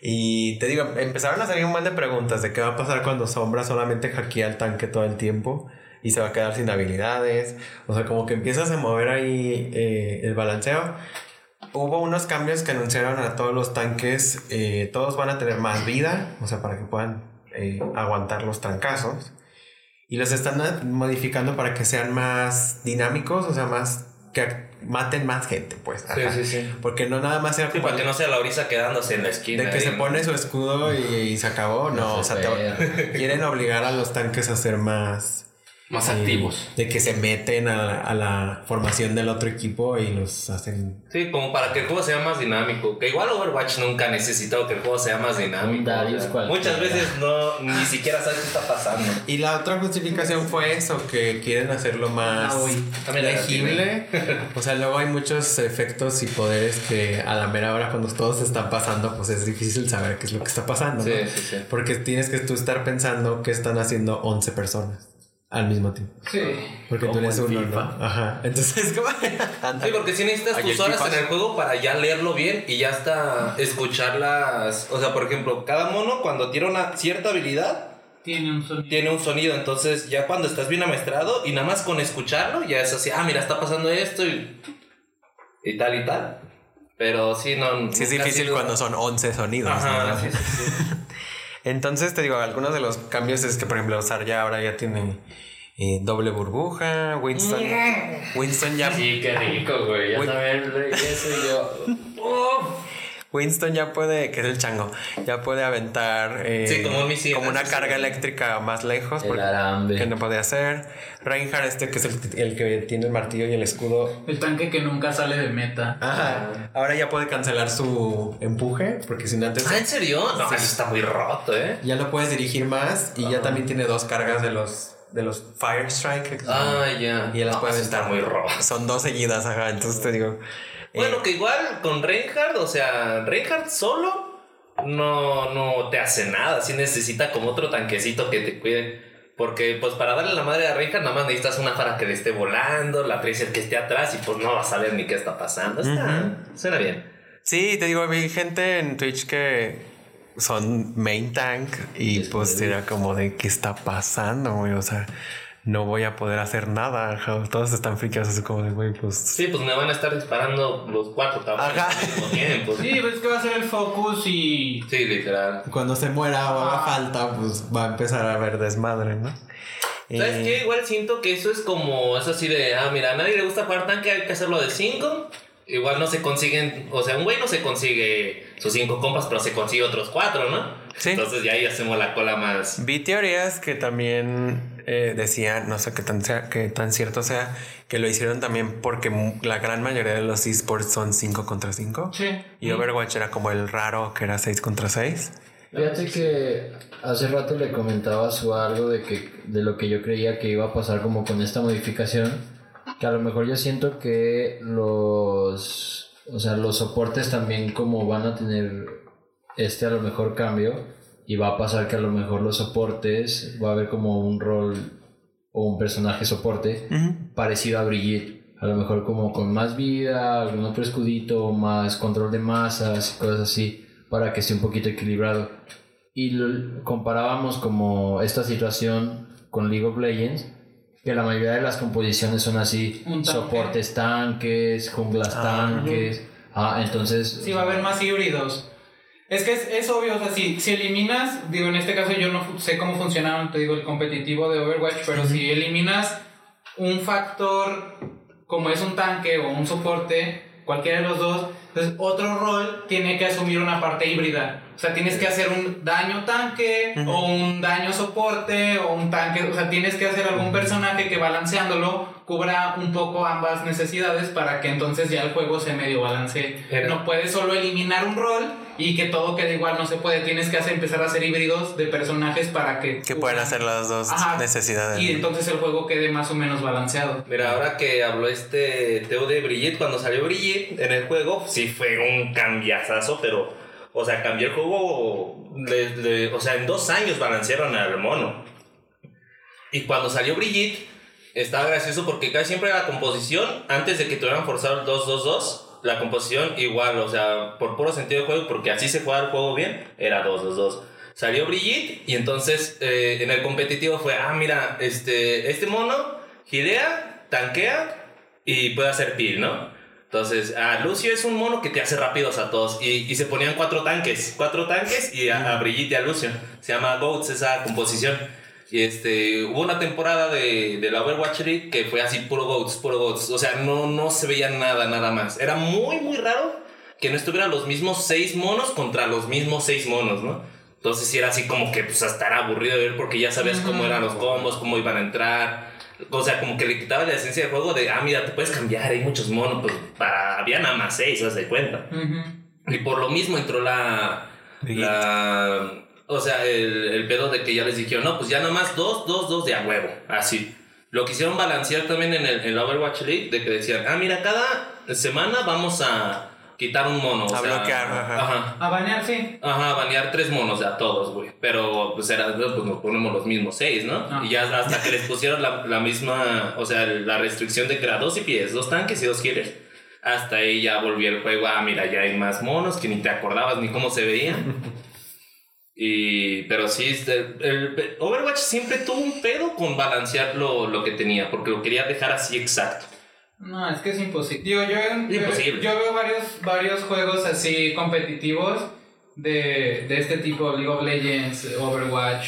Y te digo, empezaron a salir un montón de preguntas de qué va a pasar cuando Sombra solamente hackea el tanque todo el tiempo y se va a quedar sin habilidades. O sea, como que empiezas a mover ahí eh, el balanceo. Hubo unos cambios que anunciaron a todos los tanques. eh, todos van a tener más vida, o sea, para que puedan eh, aguantar los trancazos. Y los están modificando para que sean más dinámicos, o sea, más que maten más gente, pues. Sí, Ajá. sí, sí. Porque no nada más era Sí, para que no sea la brisa quedándose en la esquina. de que ahí, se ¿no? pone su escudo y, y se acabó. No, o sea, te- quieren obligar a los tanques a ser más Más eh, activos. De que se meten a, a la formación del otro equipo y los hacen. Sí, como para que el juego sea más dinámico. Que igual Overwatch nunca ha necesitado que el juego sea más dinámico. Muchas veces no, ni siquiera sabes qué está pasando. Y la otra justificación fue eso, que quieren hacerlo más Ah, legible. O sea, luego hay muchos efectos y poderes que a la mera hora cuando todos están pasando, pues es difícil saber qué es lo que está pasando. Sí, ¿no? sí, sí. Porque tienes que tú estar pensando que están haciendo 11 personas al mismo tiempo. Sí. Porque tú eres uno, FIFA. ¿no? Ajá. Entonces, como... Sí, porque si necesitas tus horas en el juego para ya leerlo bien y ya hasta escuchar las... O sea, por ejemplo, cada mono cuando tiene una cierta habilidad Tiene un sonido. tiene un sonido. Entonces ya cuando estás bien amaestrado y nada más con escucharlo ya es así, ah, mira, está pasando esto y, y tal y tal. Pero sí, no... Sí, es difícil sido- cuando son 11 sonidos. Ajá, ¿no? sí, sí, sí. Entonces, te digo, algunos de los cambios es que, por ejemplo, usar ya ahora ya tiene eh, doble burbuja. Winston, Winston ya Sí, qué rico, güey. Ya Uy. también eso y yo. Winston ya puede, que es el chango, ya puede aventar eh, Sí, como un misil, como una carga sí. eléctrica más lejos El arambe. que no puede hacer. Reinhardt este que es el, el que tiene el martillo y el escudo. El tanque que nunca sale de meta. Ajá. Ahora ya puede cancelar su empuje porque si no antes Ah, ¿en serio? No, Sí. eso está muy roto, ¿eh? ya lo puedes dirigir más y ya también tiene dos cargas de los de los Fire Strike. Ah, ya. Y ya las No, puedes aventar. muy roto. Son dos seguidas, ajá. Entonces te digo. Eh, Bueno, que igual con Reinhardt, o sea, Reinhardt solo no, no te hace nada. Sí necesita como otro tanquecito que te cuide. Porque, pues, para darle la madre a Reinhardt, nada más necesitas una para que le esté volando, la Tracer que esté atrás, y pues no vas a ver ni qué está pasando. Está, Suena bien. Sí, te digo, vi gente en Twitch que son main tank y pues era como de qué está pasando, güey. O sea, no voy a poder hacer nada. Todos están friqueados así como de, güey, pues. Sí, pues me van a estar disparando los cuatro cabrones Ajá. al mismo tiempo. Sí, ves que va a ser el focus y. Sí, literal. Cuando se muera o haga falta, pues va a empezar a haber desmadre, ¿no? ¿Sabes Eh, qué? Igual siento que eso es como, es así de, ah, mira, a nadie le gusta jugar tanque, hay que hacerlo de 5. Igual no se consiguen, o sea, un güey no se consigue sus 5 compas, pero se consigue otros 4, ¿no? Sí. Entonces ya ahí hacemos la cola más. Vi teorías que también eh, decían, no sé qué tan, sea, qué tan cierto sea, que lo hicieron también porque la gran mayoría de los esports son 5 contra 5. Sí. Y Overwatch era como el raro que era 6 contra 6. Fíjate que hace rato le comentaba a Su algo de que de lo que yo creía que iba a pasar como con esta modificación, que a lo mejor yo siento que los o sea, los soportes también como van a tener este a lo mejor cambio y va a pasar que a lo mejor los soportes va a haber como un rol o un personaje soporte parecido a Brigitte. A lo mejor como con más vida, algún otro escudito, más control de masas y cosas así, para que esté un poquito equilibrado. Y lo- comparábamos como esta situación con League of Legends, que la mayoría de las composiciones son así, tanque. soportes tanques, junglas tanques. Ah, entonces... Sí, va a haber más híbridos. Es que es, es obvio, o sea, si, si eliminas, digo, en este caso yo no sé cómo funciona, te digo, el competitivo de Overwatch, pero si eliminas un factor como es un tanque o un soporte, cualquiera de los dos, entonces otro rol tiene que asumir una parte híbrida. O sea, tienes que hacer un daño tanque o un daño soporte o un tanque, o sea, tienes que hacer algún personaje que balanceándolo cubra un poco ambas necesidades para que entonces ya el juego se medio balancee. No puedes solo eliminar un rol y que todo quede igual, no se puede. Tienes que hacer, empezar a hacer híbridos de personajes para que... Que pueden hacer las dos Ajá. necesidades. Y entonces el juego quede más o menos balanceado. Mira, ahora que habló este Teo de Brigitte, cuando salió Brigitte en el juego, sí fue un cambiazazo, pero, o sea, cambió el juego, le- le- o sea, en dos años balancearon al mono. Y cuando salió Brigitte, estaba gracioso porque casi siempre la composición, antes de que tuvieran forzado el 2-2-2, la composición igual, o sea, por puro sentido de juego, porque así se juega el juego bien, era 2, los dos. Salió Brigitte y entonces eh, en el competitivo fue, ah, mira, este, este mono gilea, tanquea y puede hacer peel, ¿no? Entonces, ah, Lucio es un mono que te hace rápidos a todos. Y, y se ponían cuatro tanques, cuatro tanques y a, a Brigitte y a Lucio. Se llama Goats esa composición. Y este, hubo una temporada de, de la Overwatch League que fue así, puro Goats, puro Goats. O sea, no, no se veía nada, nada más. Era muy, muy raro que no estuvieran los mismos seis monos contra los mismos seis monos, ¿no? Entonces sí era así como que pues hasta era aburrido de ver porque ya sabes cómo eran los combos, cómo iban a entrar. O sea, como que le quitaba la esencia del juego de, ah, mira, te puedes cambiar, hay muchos monos, pues para, había nada más seis, haz de cuenta. Y por lo mismo entró la. la o sea, el, el pedo de que ya les dijeron, no, pues ya nada más dos, dos, dos de a huevo. Así. Lo quisieron balancear también en, el, en Overwatch League, de que decían, ah, mira, cada semana vamos a quitar un mono. o A sea, bloquear, ajá. Ajá. A banear, sí. Ajá, banear tres monos a todos, güey. Pero pues era, pues nos ponemos los mismos seis, ¿no? Ah. Y ya hasta que les pusieron la, la misma, o sea, la restricción de que era dos IPs, dos tanques y dos killers. Hasta ahí ya volvió el juego, ah, mira, ya hay más monos que ni te acordabas ni cómo se veían. Y, pero sí, este, el, Overwatch siempre tuvo un pedo con balancear lo, lo que tenía, porque lo quería dejar así exacto. No, es que es imposible. Digo, yo, yo- Imposible. yo veo varios, varios juegos así competitivos de, de este tipo, League of Legends, Overwatch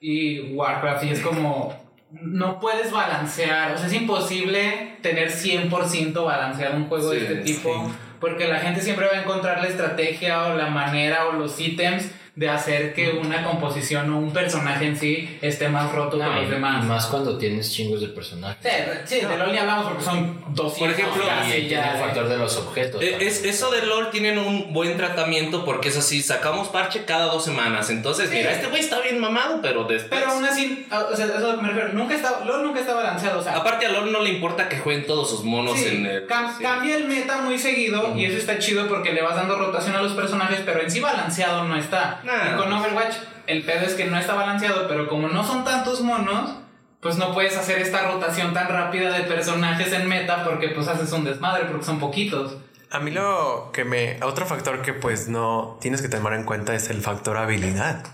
y Warcraft, y es como, no puedes balancear, o sea, es imposible tener 100% balanceado un juego de este tipo, porque la gente siempre va a encontrar la estrategia o la manera o los ítems de hacer que una composición o un personaje en sí esté más roto que No, los demás. y más cuando tienes chingos de personajes. Sí, sí, de LoL ni hablamos porque son 200 Por ejemplo, casi y ya. tiene el factor de los objetos. Eh. Es, eso de LOL tienen un buen tratamiento porque es así, sacamos parche cada dos semanas. Entonces, Sí. mira, este güey está bien mamado, pero después... Pero aún así, o sea, eso me refiero. Nunca está, LOL nunca está balanceado. O sea, Aparte a LOL no le importa que jueguen todos sus monos sí, en el... cam- sí. cambia el meta muy seguido y eso está chido porque le vas dando rotación a los personajes, pero en sí balanceado no está. Nah. Y con Overwatch, el pedo es que no está balanceado, pero como no son tantos monos, pues no puedes hacer esta rotación tan rápida de personajes en meta porque pues haces un desmadre porque son poquitos. A mí lo que me... Otro factor que pues no tienes que tomar en cuenta es el factor habilidad.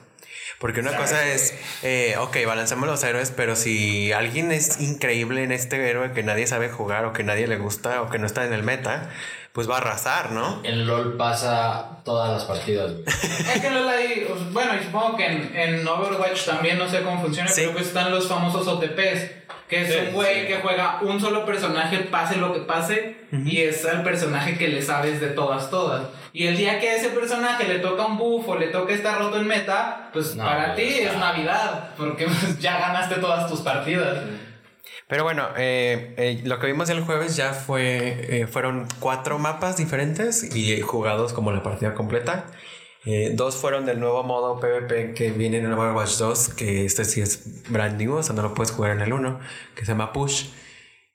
Porque una cosa es, eh, ok, balanceamos los héroes, pero si alguien es increíble en este héroe que nadie sabe jugar o que nadie le gusta o que no está en el meta, pues va a arrasar, ¿no? En LOL pasa todas las partidas, güey. Es que LOL ahí, pues, bueno, y supongo que en, en Overwatch también no sé cómo funciona, Sí. pero pues están los famosos OTPs, que es Sí, un güey sí. que juega un solo personaje, pase lo que pase, y es el personaje que le sabes de todas, todas. Y el día que a ese personaje le toca un buff o le toca estar roto en meta, pues No, para ti es Navidad, porque pues, ya ganaste todas tus partidas. Pero bueno, eh, eh, lo que vimos el jueves ya fue, eh, fueron cuatro mapas diferentes y jugados como la partida completa. Eh, dos fueron del nuevo modo PvP que viene en Overwatch 2, que este sí es brand new, o sea, no lo puedes jugar en el 1, que se llama Push.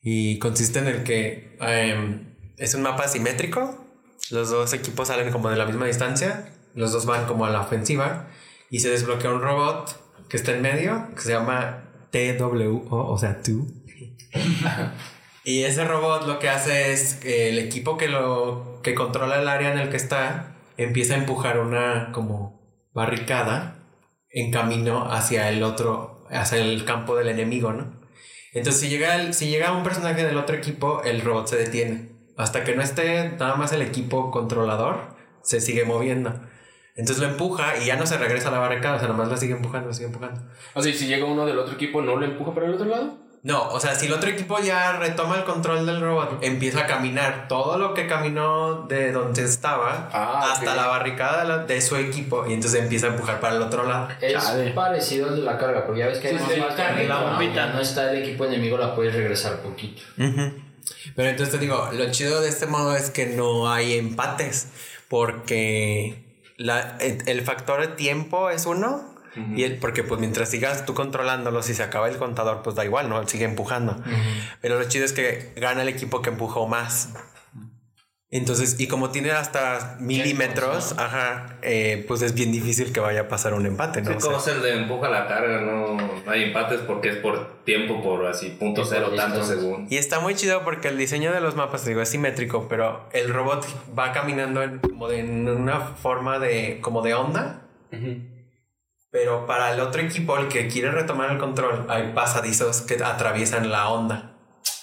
Y consiste en el que em, es un mapa simétrico, los dos equipos salen como de la misma distancia, los dos van como a la ofensiva y se desbloquea un robot que está en medio, que se llama TWO, o sea, tú. y ese robot lo que hace es que el equipo que lo que controla el área en el que está empieza a empujar una como barricada en camino hacia el otro, hacia el campo del enemigo, ¿no? Entonces si llega, el- si llega un personaje del otro equipo, el robot se detiene. Hasta que no esté nada más el equipo controlador, se sigue moviendo. Entonces lo empuja y ya no se regresa a la barricada, o sea, nomás lo sigue empujando, lo sigue empujando. Y si llega uno del otro equipo, ¿no lo empuja para el otro lado? No, o sea, si el otro equipo ya retoma el control del robot, empieza a caminar todo lo que caminó de donde estaba Ah, hasta la barricada de, la- de su equipo y entonces empieza a empujar para el otro lado. Es Chale. parecido al de la carga, porque ya ves que hay Sí, más sí, marca, carga, la ¿no? bombita. Ya no está el equipo enemigo, la puedes regresar poquito. Pero entonces te digo, lo chido de este modo es que no hay empates, porque la- el, el factor de tiempo es uno, y el, porque pues mientras sigas tú controlándolo, si se acaba el contador, pues da igual, ¿no? Él sigue empujando. Pero lo chido es que gana el equipo que empujó más. Entonces, y como tiene hasta milímetros, ajá, eh, pues es bien difícil que vaya a pasar un empate, ¿no? Sí, O sea, el de empuja la carga, no, no hay empates porque es por tiempo, por así, punto cero, tanto según. y está muy chido porque el diseño de los mapas, digo, es simétrico, pero el robot va caminando en, como de, en una forma de, como de onda. Pero para el otro equipo, el que quiere retomar el control, hay pasadizos que atraviesan la onda.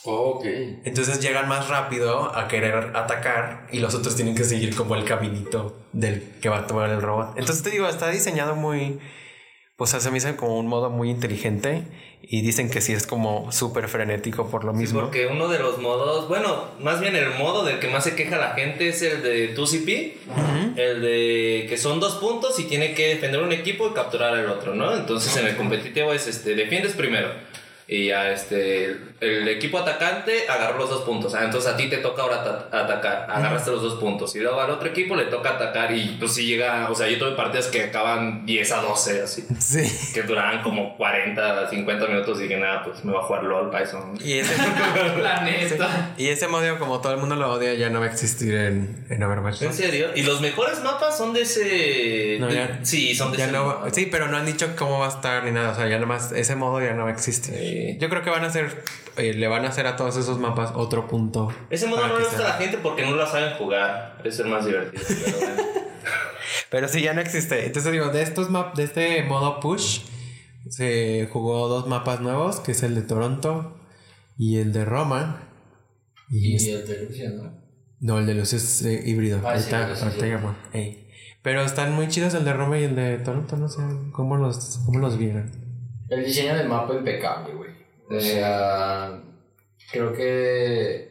Ok. Entonces llegan más rápido a querer atacar y los otros tienen que seguir como el caminito del que va a tomar el robot. Entonces te digo, está diseñado muy, pues se me hizo como un modo muy inteligente y dicen que sí es como súper frenético por lo Sí, mismo. porque uno de los modos, bueno, más bien el modo del que más se queja la gente es el de 2CP, el de que son dos puntos y tiene que defender un equipo y capturar al otro, ¿no? Entonces en el competitivo es este, defiendes primero. Y ya este, el equipo atacante agarró los dos puntos. Ah, entonces a ti te toca ahora ata- atacar. Agarraste los dos puntos. Y luego al otro equipo le toca atacar. Y pues si llega, o sea, yo tuve partidas que acaban 10 a 12, así. Sí. Que duraban como 40, 50 minutos. Y dije, nada, pues me voy a jugar LOL eso. Y ese, La neta. y ese modo, como todo el mundo lo odia, ya no va a existir en, en Overwatch. ¿En serio? ¿Y los mejores mapas son de ese...? No, de- ya- sí, son de Ya ese no, sí, pero no han dicho cómo va a estar ni nada. O sea, ya nomás ese modo ya no va a existir. Yo creo que van a hacer, eh, le van a hacer a todos esos mapas otro punto. Ese modo no le gusta a la gente porque no la saben jugar. Es el más divertido. Pero bueno. Pero sí, ya no existe. Entonces digo, de estos map, de este modo push, se jugó dos mapas nuevos, que es el de Toronto y el de Roma. Y, Y es- el de Rusia, ¿no? no, el de los es eh, híbrido. Ah, sí, ahorita, ahorita llamo. Ey. Pero están muy chidos el de Roma y el de Toronto, no sé cómo los, cómo los vieron. El diseño del mapa impecable, güey. O sea, creo que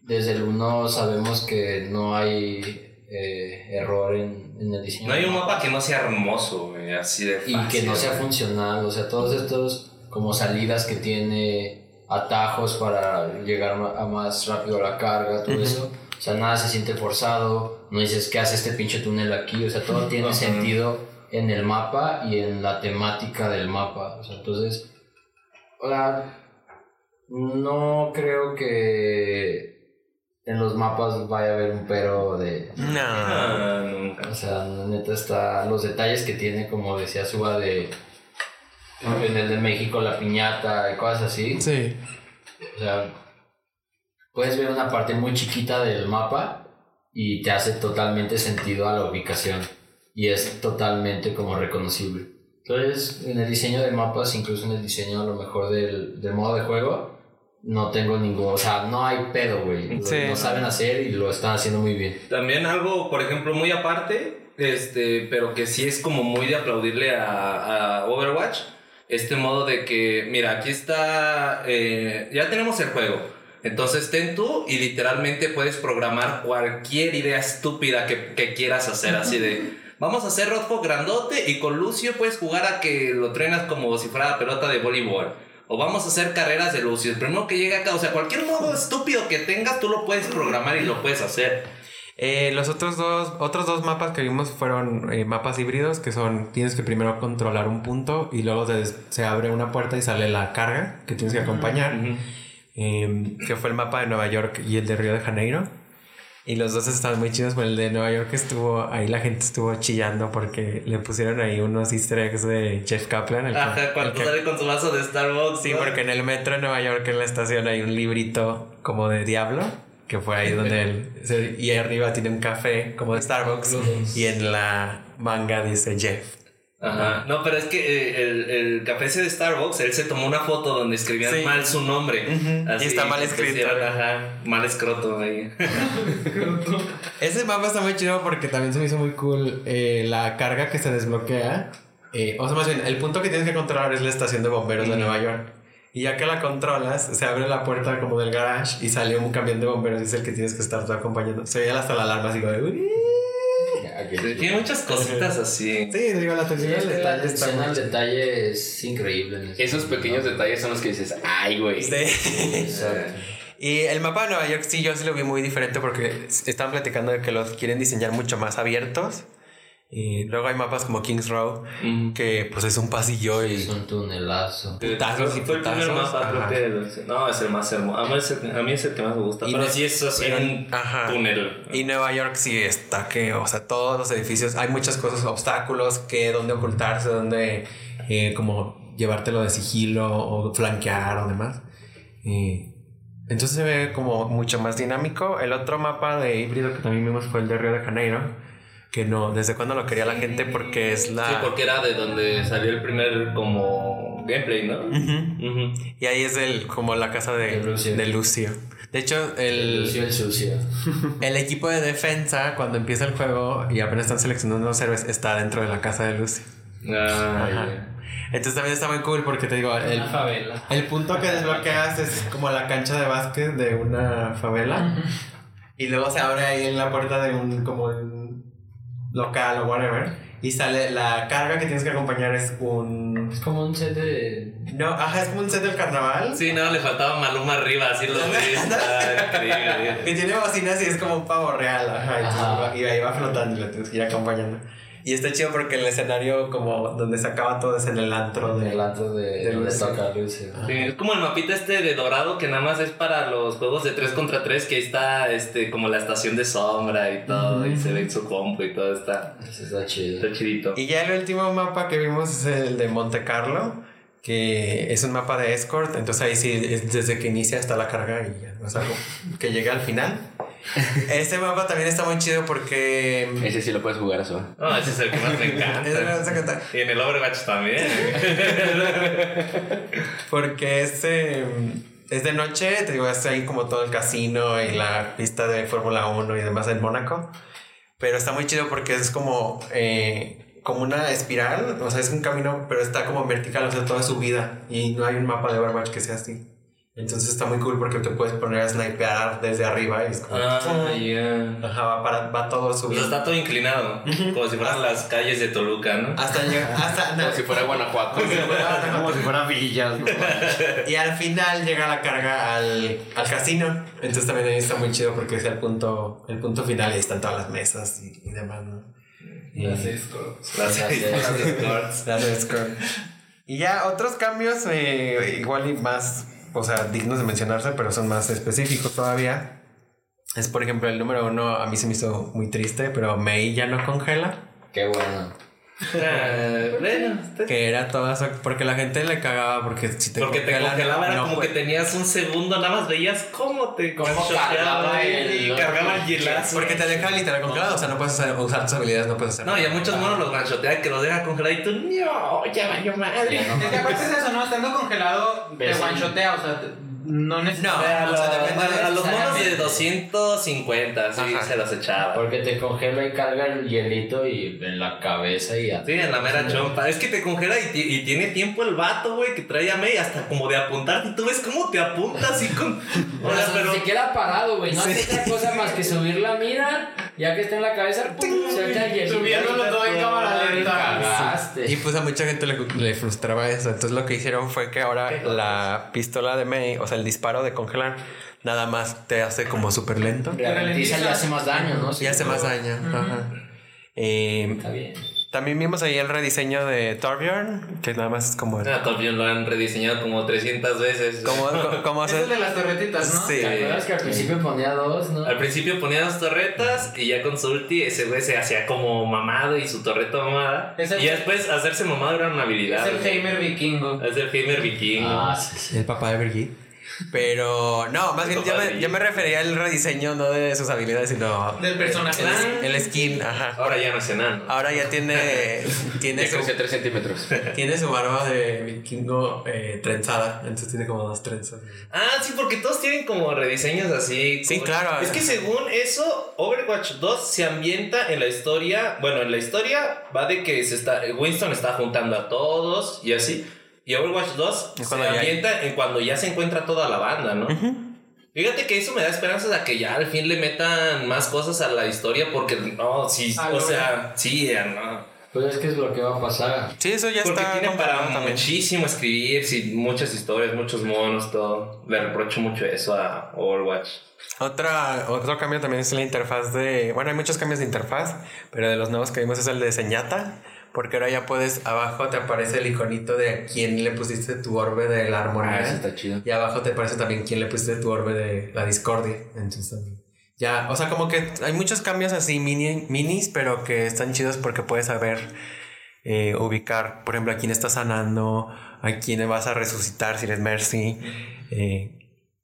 desde el 1 sabemos que no hay eh, error en, en el diseño. No hay un mapa que no sea hermoso, así de y fácil. que no sea funcional. O sea, todos estos como salidas que tiene, atajos para llegar a más rápido a la carga, todo eso. O sea, nada se siente forzado. No dices, ¿qué hace este pinche túnel aquí? O sea, todo tiene sentido en el mapa y en la temática del mapa. O sea, entonces, o sea, no creo que en los mapas vaya a haber un pero de... No. Ah, nunca. O sea, neta está los detalles que tiene, como decía Suba, de en el de México la piñata y cosas así. Sí. O sea, puedes ver una parte muy chiquita del mapa y te hace totalmente sentido a la ubicación y es totalmente como reconocible. Entonces, en el diseño de mapas, incluso en el diseño a lo mejor del, del modo de juego, no tengo ningún, o sea, no hay pedo, güey. Lo, Sí. lo saben hacer y lo están haciendo muy bien. También algo, por ejemplo, muy aparte, este, pero que sí es como muy de aplaudirle a, a Overwatch, este modo de que, mira, aquí está, eh, ya tenemos el juego. Entonces ten tú y literalmente puedes programar cualquier idea estúpida que, que quieras hacer, así de... Vamos a hacer Rodfo grandote y con Lucio puedes jugar a que lo trenas como si fuera pelota de voleibol. O vamos a hacer carreras de Lucio. El primero que llega acá, o sea, cualquier modo estúpido que tengas, tú lo puedes programar y lo puedes hacer. Eh, los otros dos, otros dos mapas que vimos fueron eh, mapas híbridos, que son, tienes que primero controlar un punto y luego se, se abre una puerta y sale la carga que tienes que acompañar, Eh, que fue el mapa de Nueva York y el de Río de Janeiro. Y los dos estaban muy chidos, pero el de Nueva York estuvo, ahí la gente estuvo chillando porque le pusieron ahí unos easter eggs de Jeff Kaplan. el que- Ajá, el cuando que- sale con su vaso de Starbucks. Sí, ¿no? porque en el metro de Nueva York, en la estación, hay un librito como de Diablo, que fue ahí donde él... y arriba tiene un café como de Starbucks, y en la manga dice Jeff. Ajá. No, pero es que eh, el, el café ese de Starbucks, él se tomó una foto donde escribían Sí. mal su nombre. Y está mal escrito. Ajá, mal escroto ahí. Ese mapa está muy chido porque también se me hizo muy cool eh, la carga que se desbloquea. eh, o sea, más bien, el punto que tienes que controlar es la estación de bomberos de Nueva York. Y ya que la controlas, se abre la puerta como del garage y sale un camión de bomberos y es el que tienes que estar tú acompañando. Se oye hasta la alarma así como de... Tiene muchas cositas así. Sí, digo, la atención al detalle está al detalle es increíble. en Esos pequeños detalles son los que dices, ay, güey. Sí. Exacto. Y el mapa de Nueva York sí, yo sí lo vi muy diferente porque estaban platicando de que los quieren diseñar mucho más abiertos Y luego hay mapas como Kings Row, Mm. que pues es un pasillo y Es un tunelazo. Putazos y Fue el primer mapa, ajá. creo que. No, es el más hermoso. A mí es el, a mí es el que más me gusta. Y pero no- sí es así pero- un ajá. túnel. Y Nueva York sí está que, o sea, todos los edificios, hay muchas cosas, obstáculos, que dónde ocultarse, dónde eh, como llevártelo de sigilo o flanquear o demás. Y entonces se ve como mucho más dinámico. El otro mapa de híbrido que también vimos fue el de Río de Janeiro, que no, desde cuando lo quería la gente porque es la... Sí, porque era de donde salió el primer como gameplay, ¿no? Ujú. Ujú. Y ahí es el, como la casa de, De Lucio. de Lucio. De hecho, el, Lucio el sucio. El equipo de defensa, cuando empieza el juego y apenas están seleccionando los héroes, está dentro de la casa de Lucy. Ah. Entonces también está muy cool porque te digo, el, favela. el punto que desbloqueas es como la cancha de básquet de una favela. Y luego se abre ahí en la puerta de un como un local o whatever. Y sale la carga que tienes que acompañar es un... Es como un set de. No, ajá, es como un set del carnaval. Sí, no, le faltaba Maluma arriba, así lo. Está increíble. Que tiene bocinas y es como un pavo real, ajá, y, Ajá. y ahí va flotando y lo tienes que ir acompañando. Y está chido porque el escenario como donde se acaba todo es en el antro de... El antro de, de donde Lucio. toca Lucio. Sí, es como el mapita este de dorado que nada más es para los juegos de 3 contra 3 que ahí está este como la estación de sombra y todo y se ve en su compu y todo está, Eso está chido. está chidito. Y ya el último mapa que vimos es el de Monte Carlo, que es un mapa de escort, entonces ahí sí es desde que inicia hasta la carga y ya, o sea, que llega al final. Este mapa también está muy chido porque... Ese sí lo puedes jugar eso. No, ese es el que más me encanta. que está- Y en el Overwatch también. Porque es, eh, es de noche, te digo, es ahí como todo el casino y la pista de Fórmula 1 y demás en Mónaco. Pero está muy chido porque es como, eh, como una espiral, o sea, es un camino, pero está como vertical, o sea, toda su vida. Y no hay un mapa de Overwatch que sea así. Entonces está muy cool porque te puedes poner a snipear desde arriba y es como... Ah, ya. Ajá, va, para, va todo O sea, subiendo. está todo inclinado, como si fueran las calles de Toluca, ¿no? Hasta llegar... Hasta, no, Como si fuera Guanajuato. Como si fueran villas, ¿no? Y al final llega la carga al, al casino. Entonces también ahí está muy chido porque es el punto, el punto final y ahí están todas las mesas y, y demás, ¿no? Las, Las- las escorts. las escort. Y ya otros cambios, eh, igual y más, o sea, dignos de mencionarse, pero son más específicos todavía. Es por ejemplo el número uno, a mí se me hizo muy triste, pero Mei ya no congela. Qué bueno. Bueno, está- Que era toda esa- porque la gente le cagaba porque si te porque te congelan, congelaba, era no como que tenías un segundo, nada más veías cómo te Cómo cargaba y el- cargaba el hielazo. Porque te deja literal congelado, o sea, no puedes hacer- usar tus habilidades, no puedes hacer No, y a muchos monos los manchotean que los dejan congelados y tú, no, ya valió madre. Ya no Es que aparte es eso, ¿no? Estando congelado, te Ves, one-shotea, o sea, te- no necesitas. No. O sea, a, los- depende de- a los monos de necesariamente. 250, sí, Ajá. se los echaba. Porque te congela y carga el hielito y en la cabeza y a Sí, en la mera chompa. Es que te congela y, ti- y tiene tiempo el vato, güey, que trae a May hasta como de apuntar. Y tú ves cómo te apunta así con. O sea, sea, pero. se queda parado, güey. No hace otra cosa más que subir la mira, ya que está en la cabeza, ¡pum! se echa el hielito. Subiéndolo todo en cámara Ay, lenta. Cagaste. Y pues a mucha gente le, le frustraba eso. Entonces lo que hicieron fue que ahora la pistola de May, o sea, el disparo de congelar, nada más te hace como súper lento. Ralentiza y hace más daño, ¿no? Y hace más daño. Ajá. Eh, Está bien. también vimos ahí el rediseño de Torbjorn, que nada más es como... Ah, Torbjorn lo han rediseñado como 300 veces. Como, como Es el de las torretitas, ¿no? Sí. ¿Te acuerdas que al principio ponía dos, no? Al principio ponía dos torretas y ya con su ulti ese güey se hacía como mamado y su torreta mamada. El- y después hacerse mamado era una habilidad. Es el. Heimer vikingo. Es el Heimer vikingo. Ah, sí, sí. El papá de Brigitte. Pero no, más bien yo me, yo me refería al rediseño no de sus habilidades, sino Del personaje. el, el skin, ajá. Ahora ya no es enano. Ahora ya tiene, tiene, Ya su, creció 3 centímetros. tiene su barba de vikingo eh, trenzada, entonces tiene como dos trenzas. Ah, sí, porque todos tienen como rediseños así. Sí, como- claro. Es que según eso, Overwatch 2 se ambienta en la historia. Bueno, en la historia va de que se está, Winston está juntando a todos y así. Y Overwatch 2 Es se cuando ya- ambienta en cuando ya se encuentra toda la banda, ¿no? Fíjate que eso me da esperanzas a que ya al fin le metan más cosas a la historia porque no, sí, Ah, o no, sea, sí, ya no. Pues es que es lo que va a pasar. Sí, eso ya Porque está tiene para también. muchísimo escribir, sí, muchas historias, muchos monos, todo. Le reprocho mucho eso a Overwatch. Otra, otro cambio también es la interfaz de... Bueno, hay muchos cambios de interfaz, pero de los nuevos que vimos es el de señata. Porque ahora ya puedes, abajo te aparece el iconito de quién le pusiste tu orbe de la armonía. Ah, eso está chido. Y abajo te aparece también quién le pusiste tu orbe de la discordia. Entonces. Ya, o sea, como que hay muchos cambios así mini, minis, pero que están chidos porque puedes saber eh, ubicar, por ejemplo, a quién estás sanando, a quién vas a resucitar si eres Mercy. eh,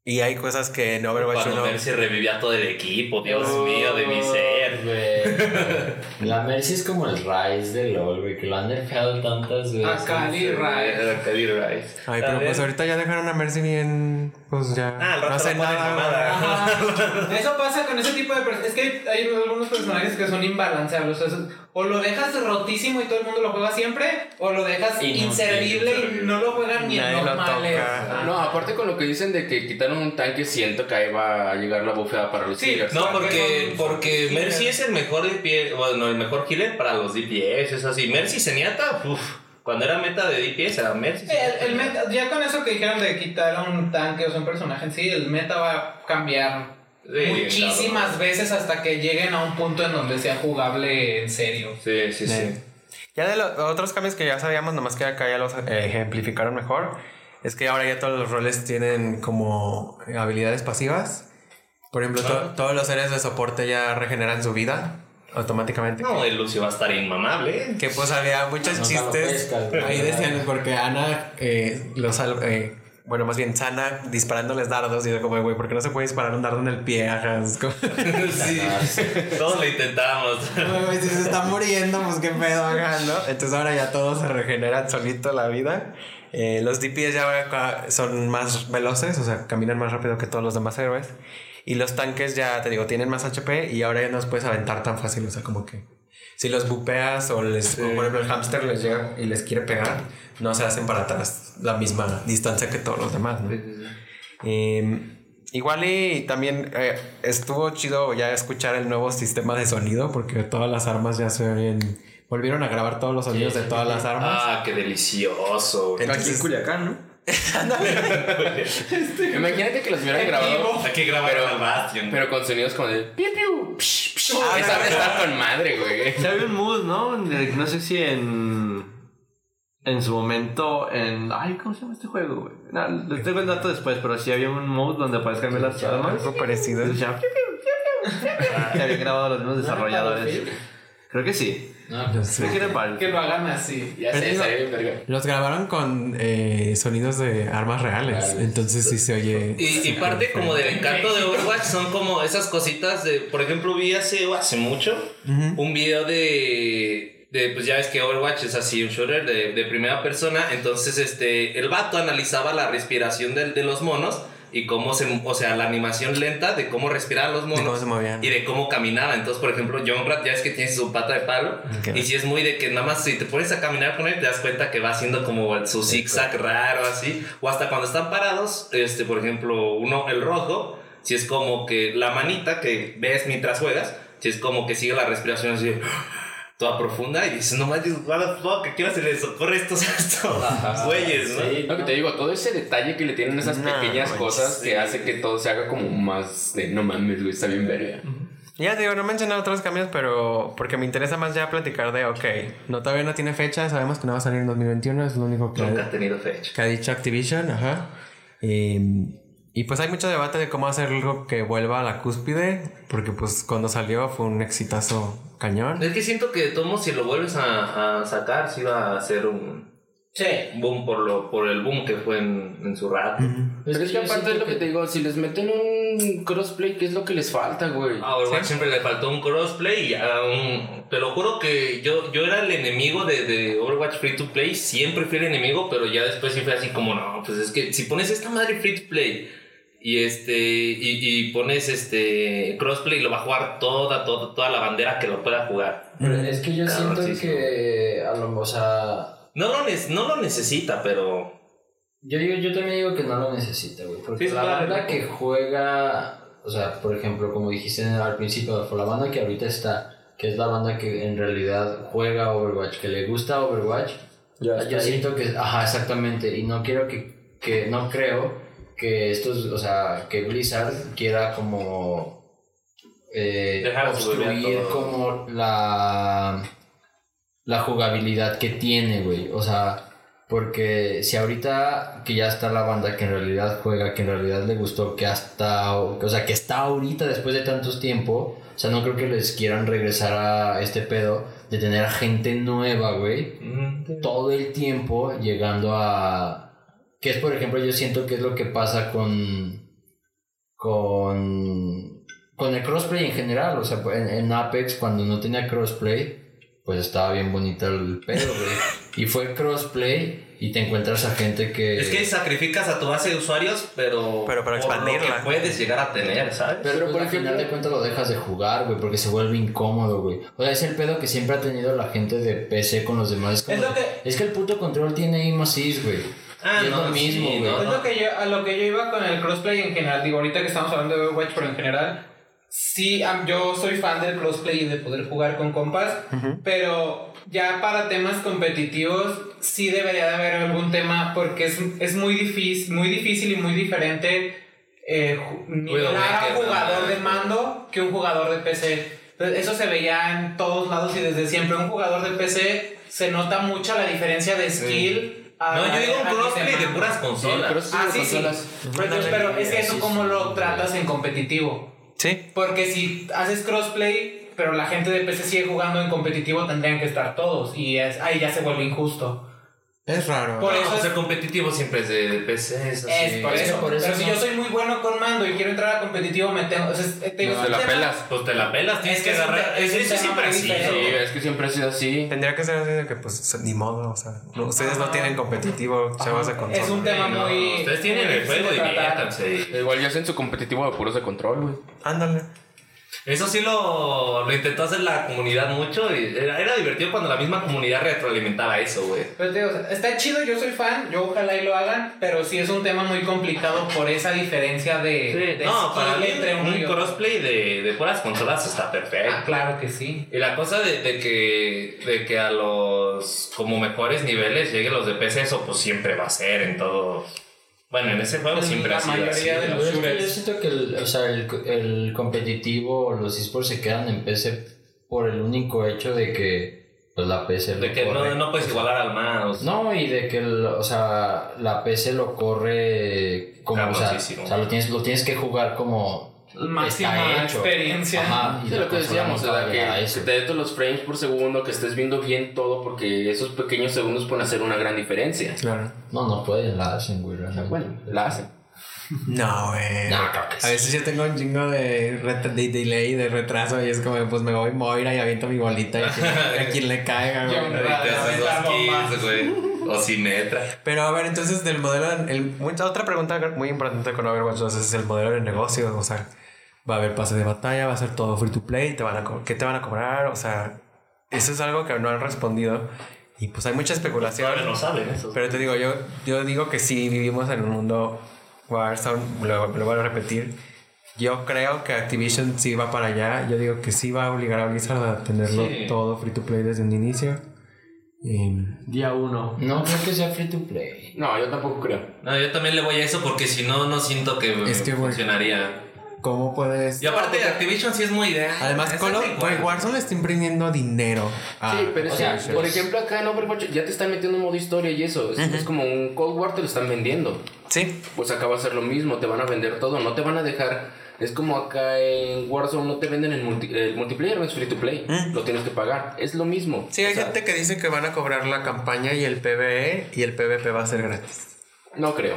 y hay cosas que en Overwatch Cuando 1 Mercy revivía todo el equipo, Dios Oh, mío, de mi ser. Güey. La Mercy es como el Rise de LOL, güey, que lo han nerfeado tantas veces. Akali Rai. Era Kelly Rice. Ay, pero pues ahorita ya dejaron a Mercy bien, pues ya Ah, no hace la ponen nada. Eso pasa con ese tipo de personajes. Es que hay, hay algunos personajes que son imbalanceables. O, sea, o lo dejas rotísimo y todo el mundo lo juega siempre, o lo dejas inservible y no lo juegan ni en normales. Ajá. No, aparte con lo que dicen de que quitaron un tanque, siento que ahí va a llegar la bufeada para los Sí, Tigers. No, porque, porque Mercy es el mejor DPS, bueno, el mejor healer para los DPS, es así. Mercy Zenyatta, uff, cuando era meta de DPS era Mercy. El, el meta, ya con eso que dijeron de quitar a un tanque o sea, un personaje en sí, el meta va a cambiar Sí, muchísimas claro. veces hasta que lleguen a un punto en donde sea jugable en serio. Sí, sí, sí. Sí. Ya de los otros cambios que ya sabíamos, nomás que acá ya los eh, ejemplificaron mejor, es que ahora ya todos los roles tienen como habilidades pasivas. Por ejemplo, to- todos los seres de soporte ya regeneran su vida automáticamente. No, el Lucio va a estar inmamable. Que pues había muchos No chistes. Ahí decían, porque Ana eh, los sal- eh, bueno, más bien Sana disparándoles dardos y yo como, güey, ¿por qué no se puede disparar un dardo en el pie? Ajá, es como- sí, todos lo intentamos. Güey, si se está muriendo, pues qué pedo, ajá, ¿no? Entonces ahora ya todos se regeneran solito la vida. Eh, los DPS ya son más veloces, o sea, caminan más rápido que todos los demás héroes. Y los tanques ya, te digo, tienen más HP y ahora ya no los puedes aventar tan fácil, o sea, como que si los bupeas o les, como por ejemplo el hamster les llega y les quiere pegar, no se hacen para atrás la misma distancia que todos los demás, ¿no? Eh, igual y también eh, estuvo chido ya escuchar el nuevo sistema de sonido porque todas las armas ya se oyen. Volvieron a grabar todos los sonidos de todas las armas. Ah, qué delicioso. Entonces- Aquí en Culiacán, ¿no? Imagínate que los hubieran grabado. Hay que grabar Pero- Bastion. Pero con sonidos como de piu piu. psh, psh. Esa está con madre, güey. Se había un mood, ¿no? No sé si en. En su momento, en. Ay, ¿cómo se llama este juego, güey? No, les tengo el dato después, pero sí había un mood donde puedes cambiar las armas. Algo parecido. Se habían grabado los mismos desarrolladores. Creo que sí. No, Creo que lo hagan así. Ya sé, verga. Los grabaron con eh, sonidos de armas reales. Reales. Entonces sí se oye. Y, y parte como del encanto de Overwatch son como esas cositas de, por ejemplo, vi hace, hace mucho un video de, de, pues ya ves que Overwatch es así un shooter de, de primera persona, entonces este, el vato analizaba la respiración del- de, los monos y cómo se, o sea, la animación lenta de cómo respiraban los De monos. cómo se movían. Y de cómo caminaba. Entonces, por ejemplo, Junkrat ya es que tiene su pata de palo. Y si es muy de que nada más si te pones a caminar con él, te das cuenta que va haciendo como su zigzag raro así. O hasta cuando están parados, este, por ejemplo, uno, el rojo, si es como que la manita que ves mientras juegas, si es como que sigue la respiración así. Toda profunda y dices, no manches, what the fuck, ¿a qué hora se les ocurre estos, estos güeyes, no? Lo que te digo, todo ese detalle que le tienen esas No, pequeñas manches, cosas que hace que todo se haga como más de no mames, güey, está bien verga. Ya te digo, no mencioné otros cambios, pero porque me interesa más ya platicar de, ok, no todavía no tiene fecha, sabemos que no va a salir en 2021, es lo único que, Nunca ha tenido fecha. que ha dicho Activision, ajá. Eh, y pues hay mucho debate de cómo hacer algo que vuelva a la cúspide, porque pues cuando salió fue un exitazo cañón. Es que siento que modos, si lo vuelves a, a sacar, sí va a ser un Sí. boom por, lo, por el boom que fue en, en su rato. Pero es que aparte de lo que te digo, si les meten un crossplay, ¿qué es lo que les falta, güey? A Overwatch siempre le faltó un crossplay y a un... Te lo juro que yo, yo era el enemigo de, de Overwatch Free to Play, siempre fui el enemigo, pero ya después sí fue así como, no, pues es que si pones esta madre Free to Play y este y, y pones este crossplay, lo va a jugar toda, toda, toda la bandera que lo pueda jugar. Pero es que yo siento que, a lo, o sea, No lo, ne- no lo necesita, pero... yo digo, yo también digo que no lo necesita, güey, porque Sí, la claro. banda que juega, o sea, por ejemplo, como dijiste al principio, la banda que ahorita está que es la banda que en realidad juega Overwatch, que le gusta Overwatch, Ya yo siento que, ajá, exactamente, y no quiero que, que, no creo que estos, o sea, que Blizzard quiera como eh, Dejar todo. como la, la jugabilidad que tiene, güey, o sea, porque si ahorita que ya está la banda que en realidad juega, que en realidad le gustó, que hasta, o sea, que está ahorita después de tantos tiempo, o sea, no creo que les quieran regresar a este pedo de tener a gente nueva, güey, todo el tiempo llegando a... Que es, por ejemplo, yo siento que es lo que pasa con... Con... Con el crossplay en general, o sea, en, en Apex cuando no tenía crossplay, pues estaba bien bonito el pedo, güey. Y fue crossplay y te encuentras a gente que... Es que sacrificas a tu base de usuarios, pero. Pero para por lo expandirla. que puedes llegar a tener, ¿sabes? Pero, pues, por al final de cuentas lo dejas de jugar, güey, porque se vuelve incómodo, güey. O sea, es el pedo que siempre ha tenido la gente de PC con los demás. Es, como Es lo de- que- es que el puto control tiene aim assist, güey. Ah, es no, lo mismo, sí, güey. no, Es lo que yo, a lo que yo iba con el crossplay en general. Digo, ahorita que estamos hablando de Overwatch, pero en general, sí, am- yo soy fan del crossplay y de poder jugar con compas, pero ya para temas competitivos, sí debería de haber algún tema, porque es, es muy, difícil, muy difícil y muy diferente eh, nivelar a un jugador de mando que un jugador de PC. Entonces, Eso se veía en todos lados y desde siempre. Un jugador de PC se nota mucho la diferencia de skill. a- No, yo digo un crossplay de puras consolas. pero eso Ah, sí, sí. consolas. Pero, entonces, pero es que eso cómo lo tratas en competitivo. Sí. Porque si haces crossplay, pero la gente de PC sigue jugando en competitivo, tendrían que estar todos. Y es- ahí ya se vuelve injusto. Es raro. Por No, eso es- el competitivo siempre es de, de PC. Es, así. Es por es eso. por eso pero si yo soy muy bueno con mando y quiero entrar a competitivo, me tengo. O sea, es- te digo, No, es te un la tema- pelas. Pues te la pelas, tienes Es que que es agarrar. es tema siempre así. Sí, es que siempre ha sido así. Tendría que ser así de que, pues, ni modo, o sea, no, ustedes no tienen competitivo, chavos de consola. Es un tema muy. Ustedes tienen el juego, diviértanse. Igual ya hacen su competitivo de puros de control, güey. Ándale. Eso sí lo, lo intentó hacer la comunidad mucho y era, era divertido cuando la misma comunidad retroalimentaba eso, güey. Pero te digo, o sea, está chido, yo soy fan, yo ojalá y lo hagan, pero sí es un tema muy complicado por esa diferencia de, de no, para mí entre un otro. crossplay de, de puras consolas está perfecto. Ah, claro que sí. Y la cosa de, de que, de que a los como mejores niveles lleguen los de PC, eso pues siempre va a ser en todo. Bueno, en ese juego En siempre la ha sido así. de ¿no? los- Pero es que yo siento que el, o sea, el, el competitivo, los esports se quedan en PC por el único hecho de que pues, la PC lo De que corre. no, no puedes igualar al mouse. No, y de que, el- o sea, la PC lo corre como, o sea, o sea, lo, tienes, lo tienes que jugar como Máxima está hecho. experiencia. Ajá, y lo que decíamos, no o sea, a que, a que te dé todos los frames por segundo, que estés viendo bien todo, porque esos pequeños segundos pueden hacer una gran diferencia. Claro. No, no pueden, la hacen, güey. realmente. Bueno, la hacen. No, güey. No, creo que A sí. veces yo tengo un chingo de, de delay, de retraso, y es como, pues me voy Moira y aviento mi bolita y a quien, a quien le caiga, güey. Yo- O Sinetra. Pero a ver, entonces del modelo, el, mucha- otra pregunta muy importante con Overwatch 2 es el modelo de negocio, o sea, va a haber pase de batalla, va a ser todo free to play, te van a ¿qué te van a cobrar? O sea, eso es algo que no han respondido y pues hay mucha especulación. Todavía no saben eso. Pero te digo, yo, yo digo que sí vivimos en un mundo Warzone, lo, lo voy a repetir. Yo creo que Activision sí va para allá. Yo digo que sí va a obligar a Blizzard a tenerlo Sí. todo free to play desde un inicio. Em, Día uno. No creo que sea free to play. No, yo tampoco creo. No, yo también le voy a eso porque si no, no siento que, Es que, güey, funcionaría. ¿Cómo puedes...? Y aparte, Activision sí es muy ideal. Además, Es Call of- igual. Warzone le está imprimiendo dinero. a sí, pero es que, Activision. por ejemplo, acá en Overwatch ya te están metiendo un modo historia y eso. Es, es como un Cold War te lo están vendiendo. Sí, Pues acá va a ser lo mismo, te van a vender todo, no te van a dejar. Es como acá en Warzone no te venden el, multi- el multiplayer, no es free to play, lo tienes que pagar. Es lo mismo. sí, hay O sea, gente que dice que van a cobrar la campaña y el PvE y el PvP va a ser gratis. No creo.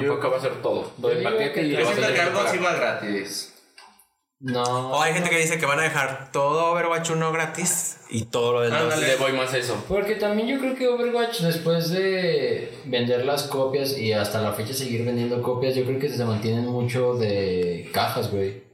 Yo que va a ser todo. Lo digo paquete que gratis. No. O hay gente que dice que van a dejar todo Overwatch 1 gratis y todo lo del 2. Le voy más a eso. Porque también yo creo que Overwatch, después de vender las copias y hasta la fecha seguir vendiendo copias, yo creo que se mantienen mucho de cajas, güey.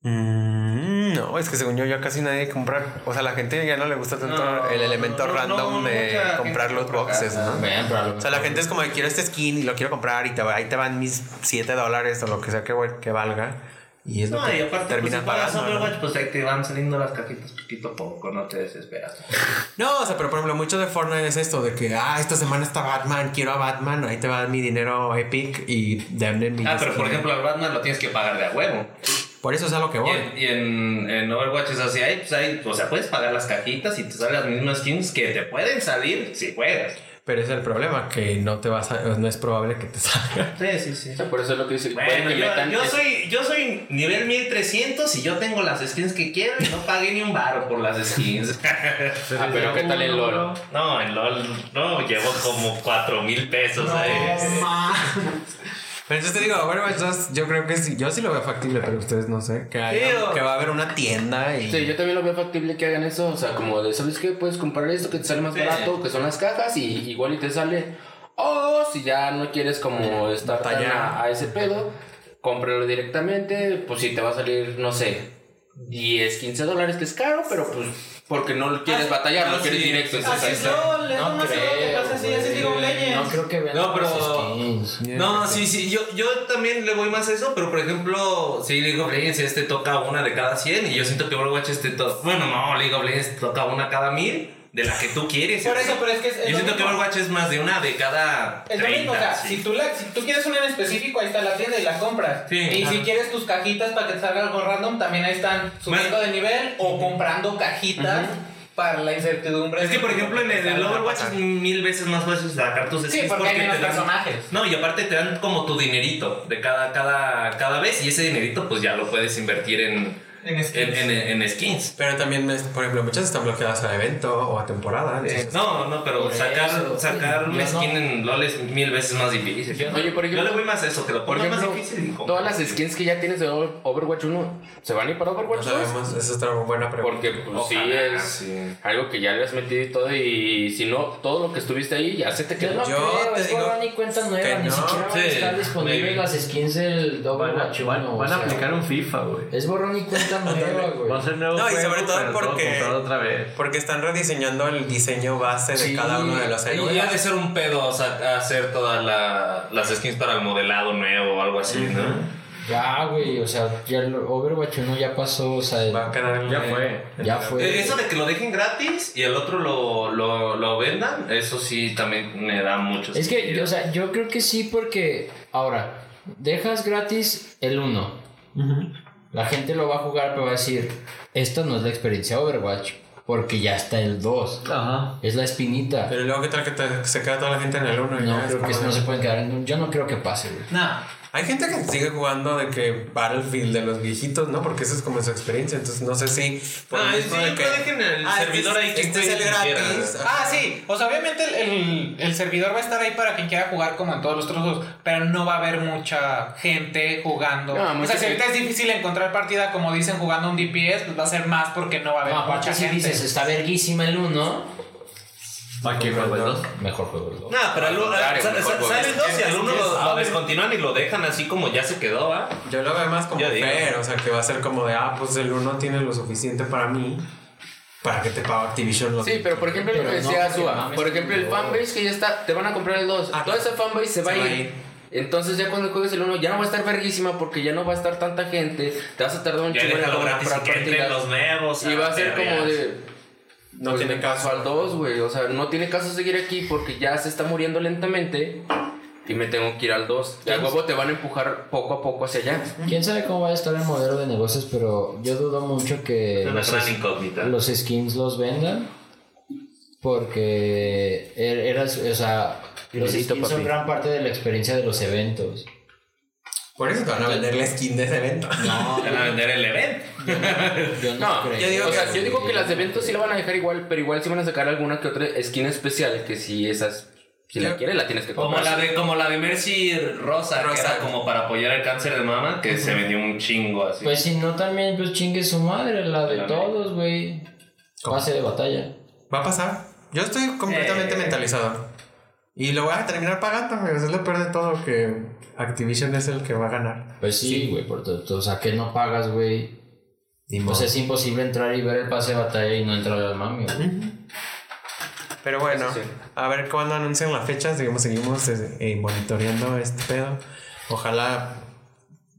Mm, no, es que según yo ya casi nadie compra. O sea, la gente ya no le gusta tanto No, el elemento no, random no, de comprar los compra boxes. ¿no? O sea, la gente es como, quiero este skin y lo quiero comprar y te, va- ahí te van mis 7 dólares o lo que sea que, que valga. Y es lo No, que y aparte, pues, si pagas. Overwatch, pues ahí te van saliendo las cajitas poquito a poco, no te desesperas. No, o sea, pero por ejemplo, mucho de Fortnite es esto, de que, ah, esta semana está Batman, quiero a Batman, ahí te va mi dinero Epic y denme mi... Ah, pero por ejemplo, al Batman lo tienes que pagar de a huevo. Por eso es a lo que Y, voy. en, y en, en Overwatch es así, ahí, pues ahí, o sea, puedes pagar las cajitas y te salen las mismas skins que te pueden salir si juegas. Pero ese es el problema, que no te vas a, no es probable que te salga. Sí, sí, sí. Por eso es lo que dice. Bueno, que yo, metan yo es- soy, yo soy nivel 1300 y yo tengo las skins que quiero y no pagué ni un baro por las skins. Ah, pero ¿qué tal el LOL? no, en LOL no, llevo como 4 mil pesos. eh. Pero entonces te digo, Overwatch 2, yo creo que sí, yo sí lo veo factible, pero ustedes no sé, que, haya- Tío. que va a haber una tienda y... Sí, yo también lo veo factible que hagan eso. O sea, como de, ¿sabes qué? Puedes comprar esto que te sale más Sí. barato, que son las cajas, y igual y te sale. O si ya no quieres como estar tan a, a ese pedo, cómpralo directamente. Pues si te va a salir, no sé, 10, 15 dólares, que es caro, pero pues porque no quieres batallar, no, quieres sí, directo. sí, entonces Así es está. LOL, es No No creo que vean No, pero- los skins. No, sí, sí, yo, yo también le voy más a eso, pero por ejemplo, si League of Legends este toca una de cada 100 y yo siento que Overwatch este toca, bueno, no, League of Legends toca una cada 1000 de la que tú quieres. Por eso, pero es que es, Yo lo siento que. Overwatch es más de una de cada Es lo 30. mismo, o sea, sí. si, tú la, si tú quieres una en específico, ahí está la tienda y la compras. Sí, y ajá. si quieres tus cajitas para que te salga algo random, también ahí están subiendo de nivel o comprando cajitas para la incertidumbre. Es que, por ejemplo, en el, el Overwatch es mil veces más fácil sacar tus skins Sí, porque hay menos te dan- personajes. No, y aparte te dan como tu dinerito de cada, cada, cada vez y ese dinerito pues ya lo puedes invertir en, En skins. en, en- en skins. Pero también, es- por ejemplo, muchas están bloqueadas a evento o a temporada. No, no, pero Por sacar, eso, sacar yo una no- skin en LOL es mil veces más difícil. Oye, por ejemplo- Yo le voy más a eso, que lo Por pongas más ejemplo, difícil. todas las skins que ya tienes de Over- Overwatch 1, ¿se van a ir para No Overwatch 2? sabemos, esa es otra buena pregunta. Porque pues, sí Ojalá, es sí. algo que ya le has metido y todo y si no, todo lo que estuviste ahí ya se te Yo quedó. no Yo creo, te es digo y cuenta nueva, que ni no. siquiera van a Sí, estar disponibles las skins del Overwatch van- 1, o van a aplicar un FIFA, güey. Es borrón y cuenta güey. Va a ser nuevo No, y sobre todo porque- otra vez. Porque están rediseñando el diseño base de Sí. cada uno de los Y héroes. ha de ser un pedo o sea, hacer todas la- las skins para el modelado nuevo o algo así, ¿no? Ya, güey, o sea, ya el Overwatch 1 ya pasó, o sea, Va a quedar Ya fue. ya fue. Eso de que lo dejen gratis y el otro lo, lo, lo vendan, eso sí también me da mucho Es que, o sea, yo creo que sí porque, ahora, dejas gratis el 1. La gente lo va a jugar, pero va a decir, esta no es la experiencia Overwatch, porque ya está el 2. Ajá. Es la espinita. Pero luego, ¿qué tal que te- se queda toda la gente en el 1? No, creo que no se pueden quedar en un... Yo no creo que pase, güey. No. Hay gente que sigue jugando de que Battlefield de los viejitos, ¿no? Porque esa es como su experiencia. Entonces, no sé si. por Ah, sí, de pero dejen el Ah, servidor este ahí es- quien Este es el quiera. gratis. Ah, sí. O sea, obviamente el, el, el servidor va a estar ahí para quien quiera jugar como en todos los otros juegos, pero no va a haber mucha gente jugando. No, o sea, si ahorita gente. es difícil encontrar partida, como dicen, jugando un DPS, pues va a ser más porque no va a haber No, mucha aparte si gente. dices, está verguísima el 1, ¿Para qué juego el 2? mejor juego el 2. No, pero al sale el 2 y al Es- uno es- lo, lo ah, descontinúan y lo dejan así como ya se quedó, ¿va? Yo lo veo más como fair, o sea, que va a ser como de, ah, pues el 1 tiene lo suficiente para mí, para que te pague Activision los Sí, pero por ejemplo lo que no, decía Azua, mames, por ejemplo el no. fanbase que ya está, te van a comprar el 2, Ah, toda esa fanbase se va se a va a ir. ir. Entonces ya cuando juegues el 1 ya no va a estar verguísima porque ya no va a estar tanta gente, te vas a tardar un chingo en partidas. los nuevos. Y va a ser como de No pues tiene caso. al 2, güey, o sea, no tiene caso seguir aquí porque ya se está muriendo lentamente y me tengo que ir al 2. Y huevo te van a empujar poco a poco hacia allá. Quién sabe cómo va a estar el modelo de negocios, pero yo dudo mucho que los, skins los vendan. Porque er- eras, o sea, los skins son papi. gran parte de la experiencia de los eventos. Por eso te van a vender la skin de ese evento. No, Te van a vender el evento. yo no, No, creo. yo digo, o sea, que yo digo sí. que las de eventos sí la van a dejar igual, pero igual sí van a sacar alguna que otra skin especial que si esas, si la Yo- quieres la tienes que Como comprar. la de, como la de Mercy Rosa, que era como para apoyar el cáncer de mama, que se vendió un chingo así. Pues si no, también pues chingue su madre, la de La todos, güey. Pase de batalla. Va a pasar. Yo estoy completamente Eh. mentalizado. Y lo voy a terminar pagando, es lo peor de todo, que Activision es el que va a ganar. Pues sí, güey, por todo. O sea, que no pagas, güey. Pues es imposible entrar y ver el pase de batalla y no entrar al mami, güey. Pero bueno, sí. a ver cuándo anuncian las fechas. Digamos, seguimos eh, monitoreando este pedo. Ojalá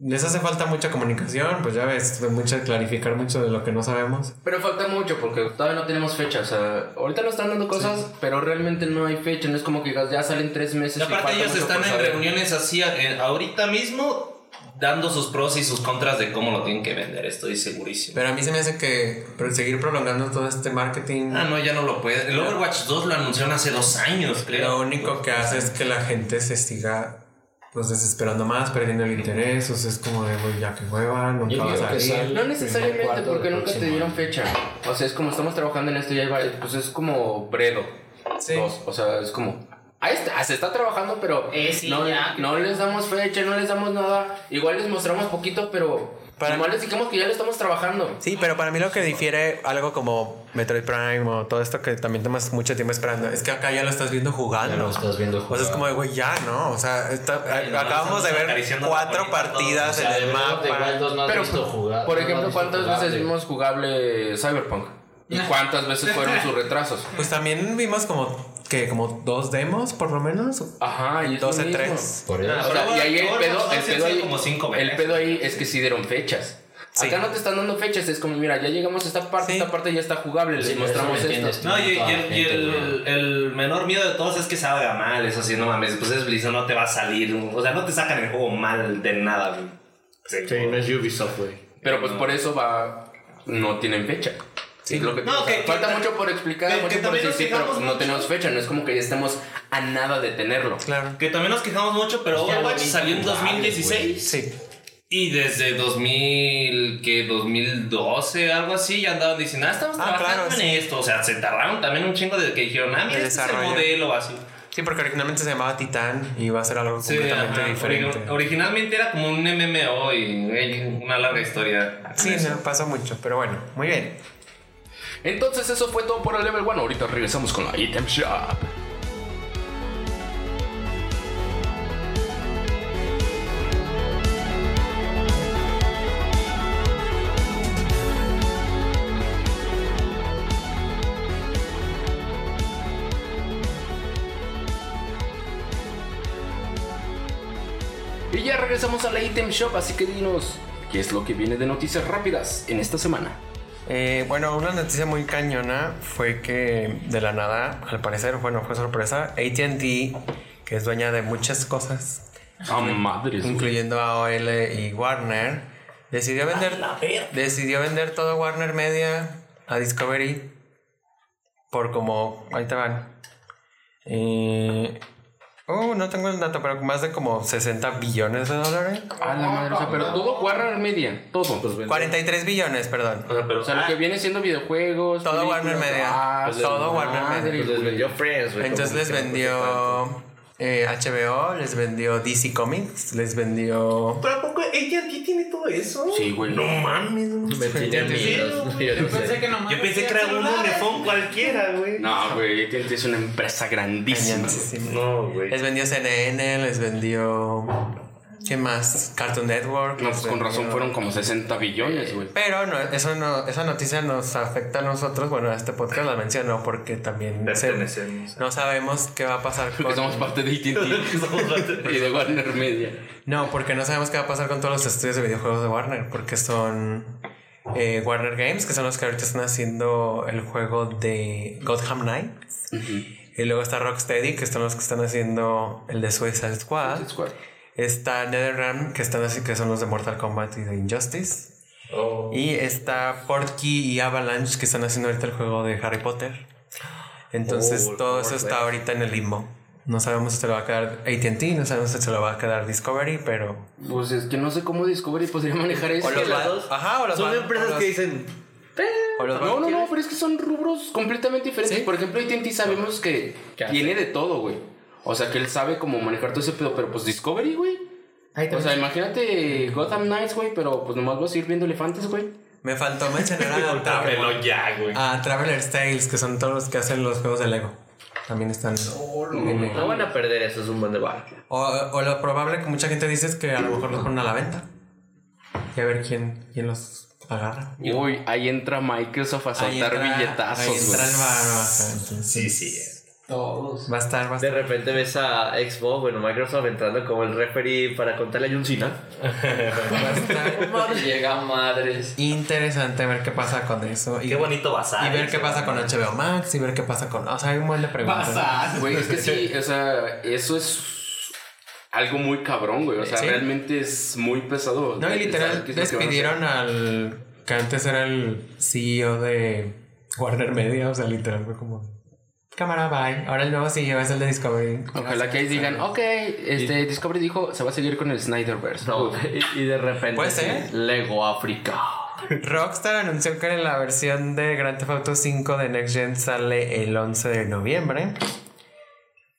les hace falta mucha comunicación, pues ya ves, mucho clarificar mucho de lo que no sabemos. Pero falta mucho porque todavía no tenemos fecha. O sea, ahorita nos están dando cosas, pero realmente no hay fecha. No es como que digas, ya salen tres meses. Y y aparte ellos están en reuniones así eh, ahorita mismo dando sus pros y sus contras de cómo lo tienen que vender, estoy segurísimo. Pero a mí se me hace que pero seguir prolongando todo este marketing, Ah, no, ya no lo puede. El Overwatch 2 lo anunciaron hace dos años, creo. lo único que hace es que la gente se siga pues desesperando más, perdiendo el interés, o sea, es como de, güey, ya que hueva, nunca Yo va a salir. sale. No necesariamente porque nunca te dieron fecha. O sea, es como estamos trabajando en esto y ahí va, pues es como Bredo. Sí. Dos. O sea, es como. Ahí está, se está trabajando, pero Eh, sí, no, ya. no les damos fecha, no les damos nada. Igual les mostramos poquito, pero Para- igual les dijimos que ya lo estamos trabajando. Sí, pero para mí lo que difiere algo como Metroid Prime o todo esto que también tomas mucho tiempo esperando, es que acá ya lo estás viendo jugando. Ya lo estás viendo O sea, es como de, güey, ya, ¿no? O sea, está- no, acabamos de ver cuatro partidas O sea, en el mapa. Wild 2 no has Pero, visto jugar. por ejemplo, ¿cuántas veces vimos jugable Cyberpunk? ¿Y cuántas veces fueron sus retrasos? Pues también vimos como que como dos demos, por lo menos. Ajá, y es Dos mismo. tres. Por eso. Ah, O sea, y ahí el pedo, el pedo ahí, como cinco el pedo ahí es que sí dieron fechas. Sí. Acá no te están dando fechas, es como, mira, ya llegamos a esta parte, Sí. esta parte ya está jugable, les Sí, mostramos esto. No, y, y el, y el- el menor miedo de todos es que salga mal, eso sí, no mames, pues es Blizzard, no te va a salir, o sea, no te sacan el juego mal de nada, güey. Sí, no es Ubisoft, güey. Pero pues por eso va, no tienen fecha. Sí, lo que, No, o sea, que- falta que- mucho por explicar, que- mucho que por también nos decir, pero no tenemos fecha, no es como que ya estemos a nada de tenerlo. Claro. Que también nos quejamos mucho, pero Overwatch salió en bien jugable, 2016 Sí. y desde 2000, que 2012, algo así, ya andaban diciendo, ah, estamos Ah, trabajando claro, en sí. esto, o sea, se tardaron también un chingo de que dijeron, ah, mira, este es el modelo, así. Sí, porque originalmente se llamaba Titán y iba a ser algo Sí, completamente ajá, diferente. ori- originalmente era como un MMO y una larga historia. Sí, no, pasó mucho, pero bueno, muy bien. Entonces eso fue todo por el level 1. Ahorita regresamos con la item shop. Y ya regresamos a la item shop, así que dinos, ¿qué es lo que viene de noticias rápidas en esta semana? Eh, bueno, una noticia muy cañona fue que de la nada, al parecer, bueno, fue sorpresa, ATT, que es dueña de muchas cosas, A madres. güey. incluyendo AOL y Warner, decidió vender, decidió vender todo Warner Media a Discovery por como, ahí te van. Eh, oh, no tengo el dato, pero más de como 60 billones de dólares. A la madre, o sea, pero todo Warner Media, todo. Pues, 43 billones, perdón. O sea, pero, o sea, lo que viene siendo videojuegos. Todo Warner Media. ah, Pues todo Warner Media. Pues les vendió Friends, güey. Entonces les vendió eh, HBO, les vendió DC Comics, les vendió... ¿Pero a poco AT&T tiene todo eso? Sí, güey. No mames. tanto. Me. Yo Yo no sé. pensé que nomás Yo pensé que era un unifón cualquiera, güey. No, güey, AT&T es una empresa grandísima. No, güey. Les vendió CNN, les vendió... ¿Qué más? Cartoon Network. No, pues con razón fueron como 60 billones, güey. Pero no, eso no, esa noticia nos afecta a nosotros. Bueno, este podcast la mencionó porque también se- Pertenecemos. no sabemos qué va a pasar Porque con... somos parte de AT&T y de Warner Media. No, porque no sabemos qué va a pasar con todos los estudios de videojuegos de Warner, porque son eh, Warner Games, que son los que ahorita están haciendo el juego de Gotham Knights. Y luego está Rocksteady, que son los que están haciendo el de Suicide Squad. Squad. Está NetherRealm, que están así, que son los de Mortal Kombat y de Injustice. Y está Portkey y Avalanche, que están haciendo ahorita el juego de Harry Potter. Entonces Oh, todo eso está ahorita en el limbo. No sabemos si se lo va a quedar AT&T, no sabemos si se lo va a quedar Discovery, pero... Pues es que no sé cómo Discovery podría manejar eso. O los las va- dos Ajá, o los Son van- empresas o los- que dicen. o los No, van- no, no, pero es que son rubros completamente diferentes. ¿Sí? Por ejemplo, AT&T sabemos que tiene de todo, güey. O sea, que él sabe cómo manejar todo ese pedo, pero pues Discovery, güey. O sea, imagínate Gotham Knights, güey, pero pues nomás vas a ir viendo elefantes, güey. Me faltó mencionar a, Travel- Pero ya, güey. a Traveler's Tales, que son todos los que hacen los juegos de Lego. También están el- No van a perder, eso es un buen debate. o, o lo probable que mucha gente dice es que a lo mejor los ponen a la venta. Y a ver quién, quién los agarra. Uy, ahí entra Microsoft a Ahí soltar entra- billetazos, ahí entra güey. el entonces- Sí, sí. Todos. Va a estar De bastante repente ves a Xbox, bueno, Microsoft entrando como el referee para contarle a John Cena. va a estar Llega madres. interesante ver qué pasa con eso. Y, Qué bonito bazar. y ver qué pasa con HBO Max y ver qué pasa con. O sea, hay un buen de preguntas. Pasa. Güey, es que sí, o sea, eso es algo muy cabrón, güey. O sea, Sí. realmente es muy pesado. No, y de literal a despidieron al que antes era el CEO de Warner Media, o sea, literal fue como cámara bye. Ahora el nuevo CEO es el de Discovery. Ojalá que ahí digan, ok, este Discovery dijo, se va a seguir con el Snyderverse. No, y, y de repente. Puede ser. Lego África. Rockstar anunció que la versión de Grand Theft Auto 5 de Next Gen sale el 11 de noviembre.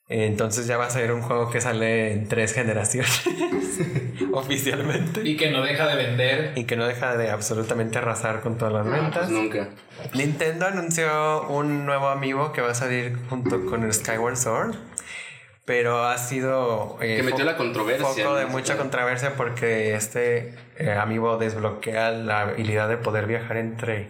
Entonces ya va a ser un juego que sale en tres generaciones oficialmente. Y que no deja de vender. Y que no deja de absolutamente arrasar con todas las Ah, ventas. pues nunca. Nintendo anunció un nuevo amiibo que va a salir junto con el Skyward Sword. Pero ha sido. eh, Que metió la controversia, Foco de mucha controversia porque este eh, amiibo desbloquea la habilidad de poder viajar entre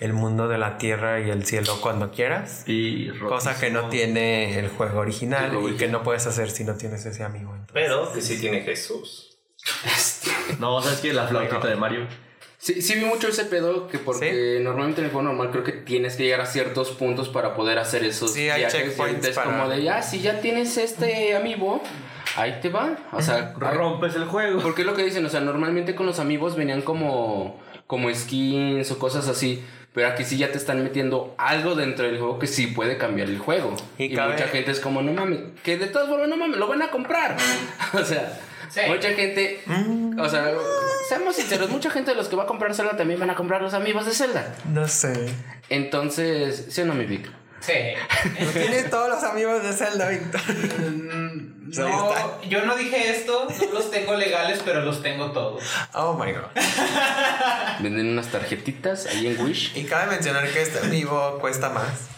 el mundo de la tierra y el cielo cuando quieras. Y Cosa que no tiene el juego original y que no puedes hacer si no tienes ese amigo. entonces. Pero que sí tiene Jesús. No, ¿sabes qué? La flautita de Mario. Sí, sí vi mucho ese pedo que porque normalmente en el juego normal creo que tienes que llegar a ciertos puntos para poder hacer esos Sí, hay checkpoints ahorita es para- como de, ya, si ya tienes este amiibo, ahí te va. O sea, Rompes el juego. porque es lo que dicen, o sea, normalmente con los amigos venían como, como skins o cosas así. Pero aquí sí ya te están metiendo algo dentro del juego que sí puede cambiar el juego. Y Y, cabe- mucha gente es como, no mames, que de todas formas, no mames, lo van a comprar. o sea, Sí. mucha gente, o sea, seamos sinceros, mucha gente de los que va a comprar Zelda también van a comprar los amigos de Zelda. No sé. Entonces, ¿sí o no, mi Vic? Sí. Tienes todos los amigos de Zelda, Víctor. Mm, No, yo no dije esto, no los tengo legales, pero los tengo todos. Oh my god. Venden unas tarjetitas ahí en Wish. Y cabe mencionar que este amiibo cuesta más.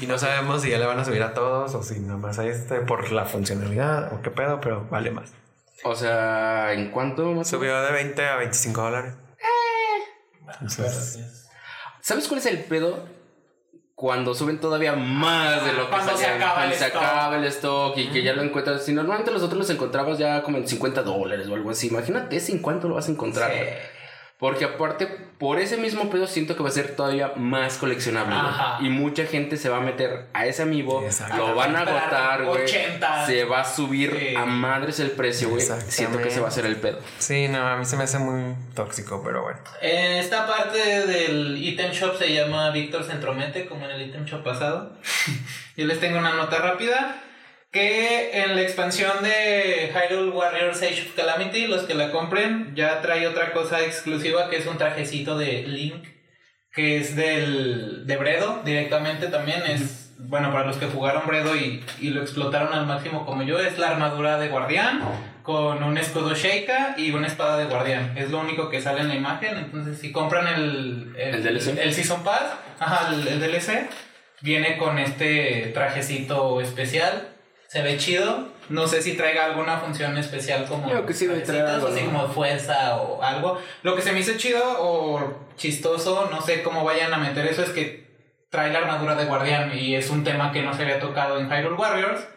Y no sabemos si ya le van a subir a todos o si nomás a este por la funcionalidad o qué pedo, pero vale más. O sea, ¿en cuánto más? Subió de 20 a 25 dólares. Entonces, ¿Sabes cuál es el pedo? Cuando suben todavía más de lo que Cuando se salían, acaba cuando el se stock. acaba el stock y que ya lo encuentras. Si normalmente los otros los encontrabas ya como en 50 dólares o algo así. Imagínate ese en cuánto lo vas a encontrar. Sí. Porque aparte, por ese mismo pedo siento que va a ser todavía más coleccionable. Ajá. Y mucha gente se va a meter a ese Exacto. lo van a agotar, güey. 80. Se va a subir Sí. a madres el precio, güey. Siento que ese va a ser el pedo. sí, no, a mí se me hace muy tóxico, pero bueno. En esta parte del item shop se llama Víctor Centromete, como en el item shop pasado. Yo les tengo una nota rápida. Que en la expansión de Hyrule Warriors Age of Calamity, los que la compren, ya trae otra cosa exclusiva que es un trajecito de Link, que es del, de Bredo directamente también. Es, bueno, para los que jugaron Bredo y, y lo explotaron al máximo como yo, es la armadura de guardián con un escudo Sheikah y una espada de guardián. Es lo único que sale en la imagen. Entonces, si compran el, ¿El DLC? el Season Pass, ajá, el, el DLC, viene con este trajecito especial. Se ve chido. No sé si traiga alguna función especial como. Yo creo que sí debe traer cabecitas, algo, así ¿no? como fuerza o algo. Lo que se me hizo chido o chistoso, no sé cómo vayan a meter eso, es que trae la armadura de guardián y es un tema que no se había tocado en Hyrule Warriors.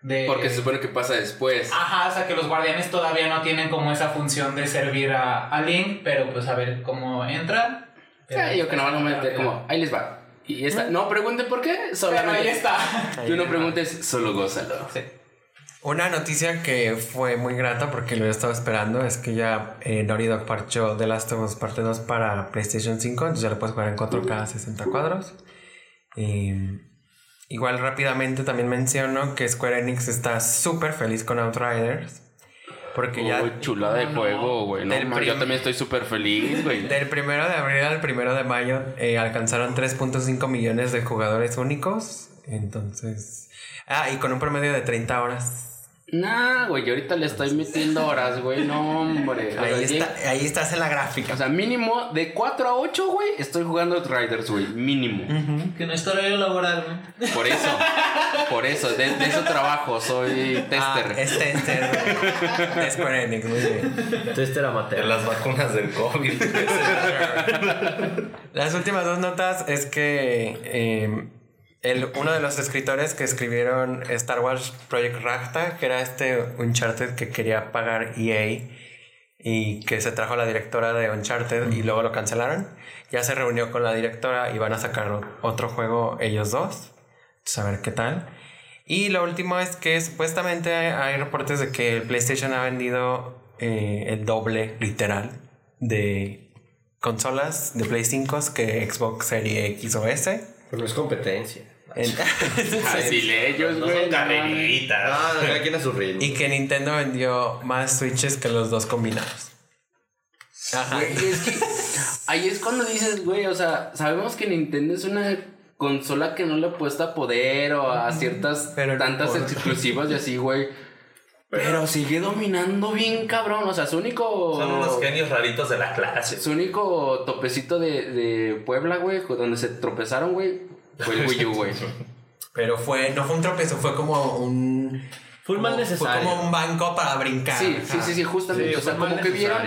De, Porque se supone que pasa después. Ajá, o sea que los guardianes todavía no tienen como esa función de servir a, a Link, pero pues a ver cómo entra. Yo que no van a meter como, ahí les va. Y esta, no pregunten por qué, Pero ahí solamente. está. Tú no preguntes, solo gózalo. Sí. Una noticia que fue muy grata porque lo he estado esperando es que ya eh, Naughty Dog parchó The Last of Us Parte 2 para PlayStation 5, entonces ya lo puedes jugar en 4K a 60 cuadros. Eh, igual rápidamente también menciono que Square Enix está súper feliz con Outriders. Porque ya Uy, chulada de juego, güey. No, yo también estoy súper feliz, güey. del primero de abril al primero de mayo eh, alcanzaron 3.5 millones de jugadores únicos. Entonces... Ah, y con un promedio de 30 horas. Nah, güey, yo ahorita le estoy metiendo horas, güey. No, hombre. O sea, Ahí, está, ahí estás en la gráfica. O sea, mínimo de 4 a 8, güey, estoy jugando Riders, güey. Mínimo. Que no es horario laboral, ¿no? Por eso. Por eso. De, de eso trabajo. Soy Ah, tester. es tester de Square Enix, muy bien. Tester amateur. En las vacunas del COVID. Las últimas dos notas es que eh, el, uno de los escritores que escribieron Star Wars Project Ragtag, que era este Uncharted que quería pagar EA y que se trajo la directora de Uncharted y luego lo cancelaron, ya se reunió con la directora y van a sacar otro juego ellos dos. Entonces, a ver qué tal. Y lo último es que supuestamente hay reportes de que el PlayStation ha vendido eh, el doble, literal, de consolas de Play 5 que Xbox Series X o S. Pero no es competencia. Le ellos, No güey. son carreritas. No, cada quien a su ritmo. y que Nintendo vendió más Switches que los dos combinados. Ajá. Güey, es que ahí es cuando dices, güey, o sea, sabemos que Nintendo es una consola que no le apuesta poder o a ciertas Pero no tantas exclusivas y así, güey. Pero sigue dominando bien cabrón, o sea, su único Son unos genios raritos de la clase. su único topecito de, de Puebla, güey, donde se tropezaron, güey, fue el Wii U, güey. Pero fue, no fue un tropiezo, fue como un. Fue un mal necesario. Fue como un banco para brincar. Sí, sí, sí, sí, justamente, Sí, o sea, como que vieron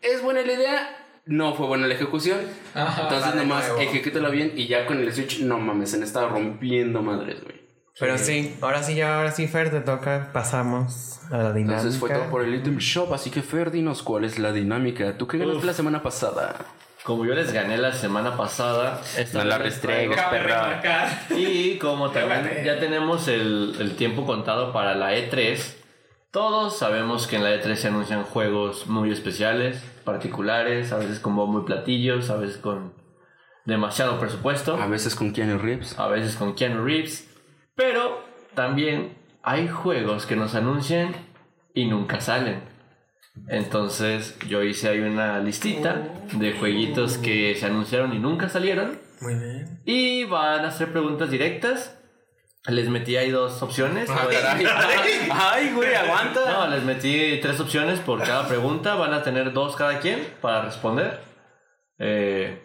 es buena la idea, no fue buena la ejecución. Ajá, Entonces va de nomás nuevo. ejecútalo bien y ya con el Switch, no mames, se han estado rompiendo madres, güey. Pero sí, ahora sí, ya, ahora sí, Fer, te toca, pasamos a la dinámica. Entonces fue todo por el Item Shop, así que Fer, dinos cuál es la dinámica. ¿Tú qué ganaste Uf. la semana pasada? Como yo les gané la semana pasada, esta No la restregues, perra. Y como también ya tenemos el, el tiempo contado para la E3, todos sabemos que en la E3 se anuncian juegos muy especiales, particulares, a veces con bombo y platillos, a veces con demasiado presupuesto, A veces con Keanu Reeves. a veces con Keanu Reeves, pero también hay juegos que nos anuncian y nunca salen. Entonces yo hice ahí una listita de jueguitos que se anunciaron y nunca salieron. Muy bien. Y van a hacer preguntas directas. Les metí ahí dos opciones. Ah, caray. Ay, güey, aguanta. No, les metí tres opciones por cada pregunta. Van a tener dos cada quien para responder. Eh,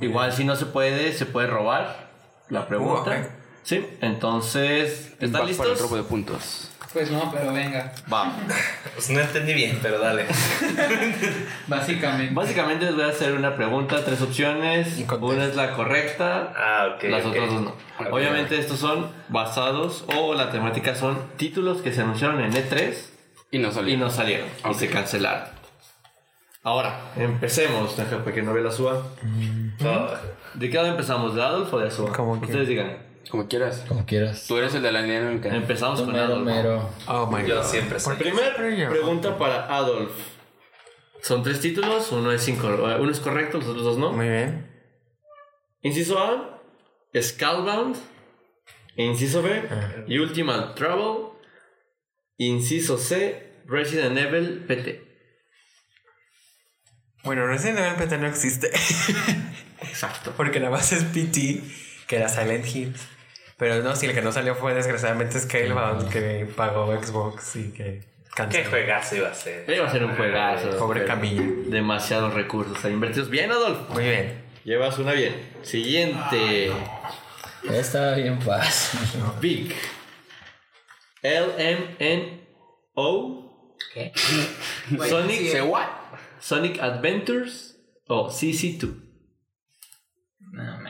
igual si no se puede, se puede robar la pregunta. Uh, ok. Sí, entonces, ¿están Vas para el listos? robo de puntos. Pues no, pero venga. Va. Pues no entendí bien, pero dale. Básicamente. Básicamente les voy a hacer una pregunta, tres opciones. Una es la correcta, Ah, ok. las otras dos no. Obviamente estos son basados o la temática son títulos que se anunciaron en E3 Y no salió. y no salieron y se cancelaron. Ahora, empecemos. Deja que no vea la suba. No, ¿De qué lado empezamos? ¿De Adolf o de que- Ustedes digan. Como quieras. Como quieras. Tú eres el de la dinámica. Empezamos con Adolf. mero. Oh my yo god. siempre soy. Primer pregunta para Adolf. Son tres títulos, uno es, incorrecto, uno es correcto, los otros dos no. Muy bien. Inciso A, Skullbound. Inciso B, Ultimate Trouble. Inciso C, Resident Evil PT. Bueno, Resident Evil PT no existe. Exacto. Porque la base es PT, que era Silent Hill. Pero no, si el que no salió fue desgraciadamente Scalebound, que pagó Xbox y que ¿Qué canceló. juegazo iba a ser? Iba a ser un juegazo. Pobre Camilla. Demasiados recursos ahí invertidos. Bien, Adolf. Muy bien. Llevas una bien. Siguiente. Está bien fácil. Big. LMNO. ¿Qué? Sonic, ¿Se what? Sonic Adventures o CC2. No, me-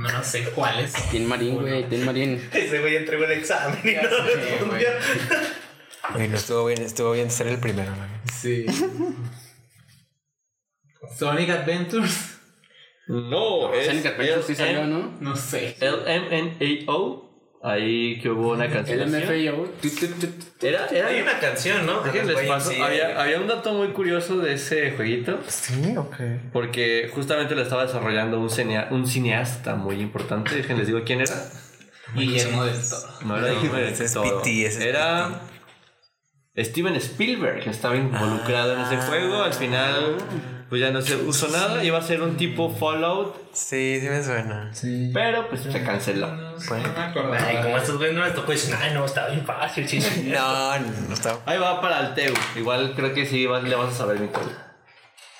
no, no sé cuál es. Tin Marín, güey, Tin Marín. Ese güey entregó el examen y no respondió. Bueno, estuvo bien, estuvo bien ser el primero. ¿no? Sí. Sonic Adventures. No, es Sonic Adventures sí salió, ¿no? No sé. LMNAO. Ahí que hubo una El cancelación. MFAO. Era, era, Hay una canción, ¿no? Déjenles paso. sí, Había, había un dato muy curioso de ese jueguito. Sí, ok. Porque justamente lo estaba desarrollando un, cinea- un cineasta muy importante. Déjenles digo quién era. Guillermo del Toro. No era Guillermo del Toro. Era Steven Spielberg, que estaba involucrado en ese juego. Al final, pues ya no se usó nada. Iba a ser un tipo Fallout, Sí, sí me suena. Sí. pero pues se canceló. No, Bueno. no me acordaba. Ay, como estos güeyes no les tocó, dicen, ay, no, está bien fácil, chis. No, no está. Ahí va para el Teu. Igual creo que sí le vas a saber mi código.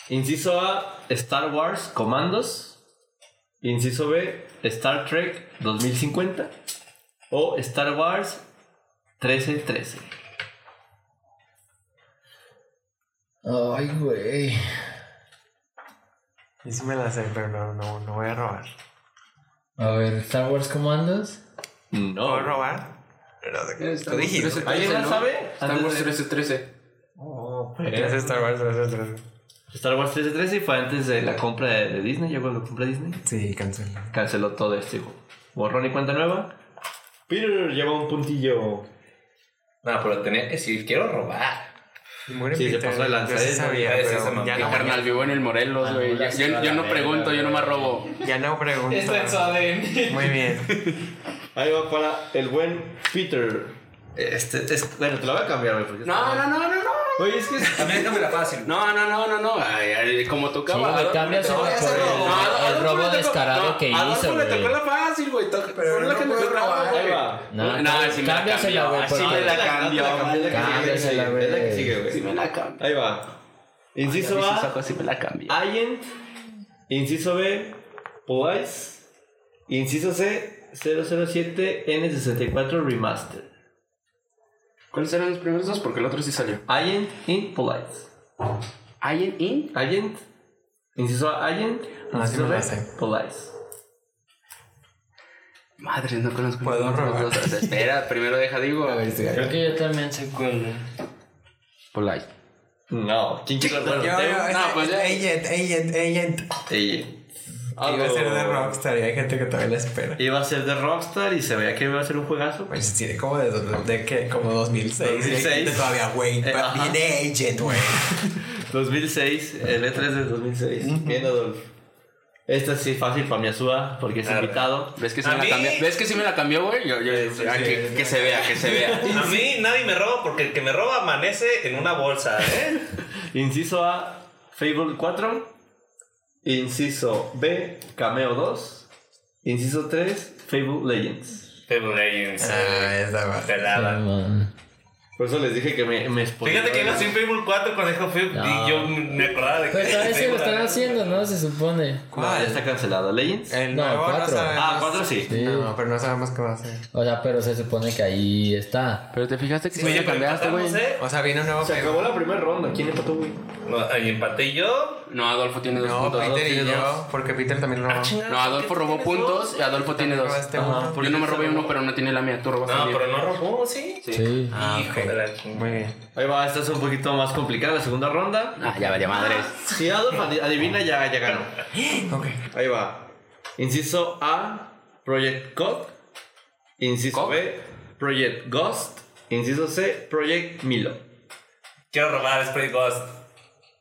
Inciso A, Star Wars Commandos. Inciso B, Star Trek 2050. O Star Wars 1313. Ay, güey. Y sí me la sé, pero no, no, no voy a robar. A ver, Star Wars Commandos. ¿Puedo No. robar? Pero de qué Star tú Wars dijiste. 13, ¿Alguien ¿no? sabe? Star Wars de- 1313. ¿Qué es Star Wars 1313? Star Wars 1313 y fue antes de la compra de, de Disney. Ya cuando compré Disney, Sí, cancela. canceló todo este borrón y cuenta nueva. Peter lleva un puntillo. No, pero tenía que decir, quiero robar. Muere Sí, se pasó de lanza, Yo sí sabía, Ese pero ya no, carnal vivo en el Morelos, güey. Anula Yo, yo no pregunto, yo no me güey. robo. ya no pregunto. Esto en Soden. Muy bien. Ahí va para el buen Peter. Este, es, bueno, te lo voy a cambiar, güey. porque No, no, no, no, no. Oye, es que es- También déjame la fácil. No, no, no, no, no. Ay, ay, como Sí, tocaba. No, por ese el, el robo le tocó- descarado no, que a Adolfo hizo, le tocó la fácil, güey. Pero la no que me va. No, No, sí me la cambió. güey, Así me la cambió. Cámbiasela, güey. Es la que sigue, güey. Sí me la cambió. Ahí va. Inciso A, sí me la cambió. Agent. Inciso B, Police. Inciso C, 007 N64 Remaster. ¿Cuáles eran los primeros dos? Porque el otro sí salió. Agent in Polite. Alien In. Agent. Inciso A, Agent. Ah, sí me la sé. Madre, no conozco. ¿Puedo robar? los dos. Espera, primero deja, digo. A ver si Creo que yo también sé cuál. Polite. No, ¿quién quiere Yo, yo, No, pues ya. Agent, Agent, Agent. Agent. Iba a ser de Rockstar y hay gente que todavía la espera. Iba a ser de Rockstar y se veía que iba a ser un juegazo. Pues tiene como de, de, que como 2006. y hay 2006. gente todavía, güey. Eh. Viene Agent, güey. 2006, el E3 de 2006. Bien, Adolfo. Esta sí es fácil para mi Azúa porque es invitado. ¿Ves que sí me la cambió? ¿Ves que sí me la cambió, güey? Yo, yo, ah, que, que se vea, que se vea. A mí nadie me roba porque el que me roba amanece en una bolsa, ¿eh? Inciso A, Fable 4. Inciso B, Cameo 2. Inciso 3, Fable Legends. Fable Legends. Ah, eh, esa va. Por eso les dije que me, me. Fíjate que nací en Fable 4 con dijo Fable No. y yo me acordaba de que. Pues todavía se lo están haciendo, ¿no? Se supone. No, ya está cancelado. Legends. El No, nuevo cuatro. no sabemos. Ah, 4 sí. Sí. No, pero no sabemos qué va a ser. O sea, pero se supone que ahí está. Pero te fijaste que sí, pero cambiaste, güey. O sea, viene un nuevo Se acabó la primera ronda. ¿Quién empató, güey? No, y empaté yo. No, Adolfo tiene dos No, puntos. Peter y Tiene yo, dos. porque Peter también robó. No, Adolfo robó puntos y Adolfo tiene dos. uno. Yo no me robé uno, pero no tiene la mía. Tú robaste No, pero no robó, ¿sí? Sí. Ah. De la chingada. Muy bien. Ahí va, esta es un poquito más complicada, la segunda ronda. Ah, ya valía madres. Si Adolf adi- adivina, ya, ya ganó. Ok. Ahí va. Inciso A, Project Code. Inciso. B, Project Ghost. Inciso C, Project Milo. Quiero robar Spray Ghost.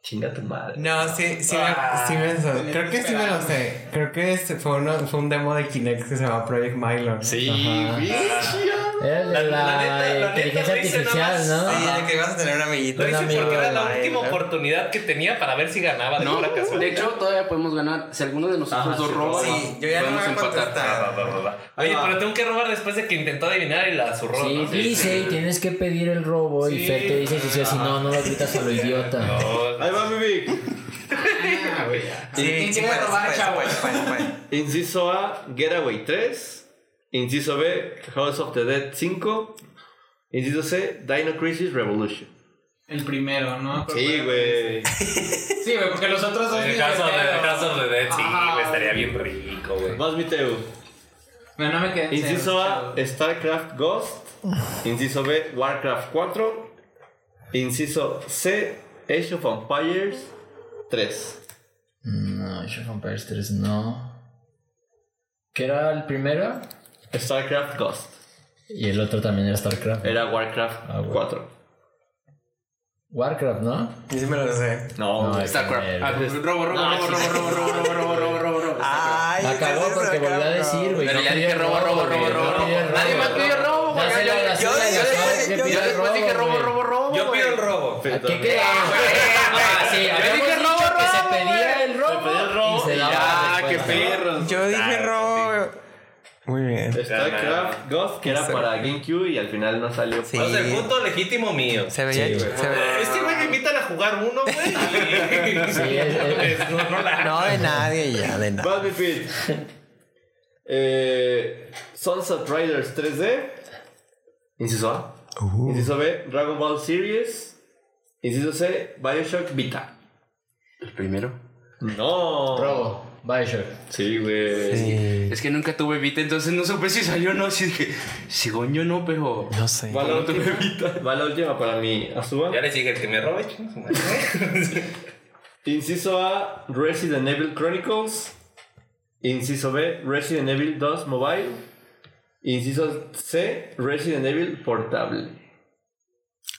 Chinga tu madre. No, sí, sí, Ah, me, sí me so- tenía Creo que sí me lo sé. Creo que este fue, uno, fue un demo de Kinect que se llama Project Milo. Ajá. bicho. Era La- la, la neta- la neta inteligencia artificial, ¿no? Sí, de que ibas a tener un amiguito. Lo hice amigo porque era la última era. oportunidad que tenía para ver si ganaba de No, pura casualidad. de hecho, todavía podemos ganar. Si alguno de nosotros Ajá, dos roba, sí, yo ya no podemos voy a empatar. contestar. Va, va, va, va. Ahí Oye, pero tengo que robar después de que intentó adivinar y la zurró. Sí, ¿no? dice y tienes que pedir el robo y. Fer te dice si sí si no, no lo gritas a lo idiota. No, Ahí va, mi Vic. Sí, ¿Quién sí robar, chavo? Inciso A, Getaway 3. Inciso B, House of the Dead 5. Inciso C, Dino Crisis Revolution. El primero, ¿no? Sí, güey. Sí, güey, porque los otros dos En el caso de caso de Dead, sí, Ajá, güey, estaría bien rico, güey. Más mi Teu. Bueno, no me quedé en Inciso A, StarCraft Ghost. Inciso B, Warcraft 4. Inciso C, Age of Empires 3. No, Age of Empires 3 no. ¿Qué era el primero? StarCraft Ghost. Y el otro también era StarCraft. Era Warcraft Ah, bueno. 4. Warcraft, ¿no? Yo sí me lo sé. No, No, Starcraft. Ah, robo, robo, robo, robo, robo, robo, robo, robo, robo, robo, robo. Ay, entonces porque volvió a decir, güey. Pero no ya dije robo, robo, robo, robo. Nadie robo. más pidió robo, güey. Yo- después dije robo, robo, robo. Yo pido el robo. ¿A ¿Qué quedamos? Ah, sí, Yo dije robo, que se robo, pedía el robo. pedía el robo se Ya, qué perros. Yo dije robo. Muy bien. StarCraft Ghost, que era para GameCube y al final no salió. Sí. O sea, el punto legítimo mío. Se veía. Sí, güey. se ve- Este güey me invitan a jugar uno, güey. Sí, es- es- no, no la No de nadie ya, de nada. Pit. Eh, Sunset Riders 3D. Inciso A. Uh. Inciso B, Dragon Ball Series. Inciso C, Bioshock Vita. El primero. No. robo. Bioshock. Sí, güey. Sí. Es que nunca tuve Vita, entonces no supe si salió o no. Así dije, según yo no, pero. No sé. Va la ¿Cómo te última, evita? va la última para mi Azuba. Ya les dije el que me robe. Inciso A, Resident Evil Chronicles. Inciso B, Resident Evil 2 Mobile. Inciso C, Resident Evil Portable.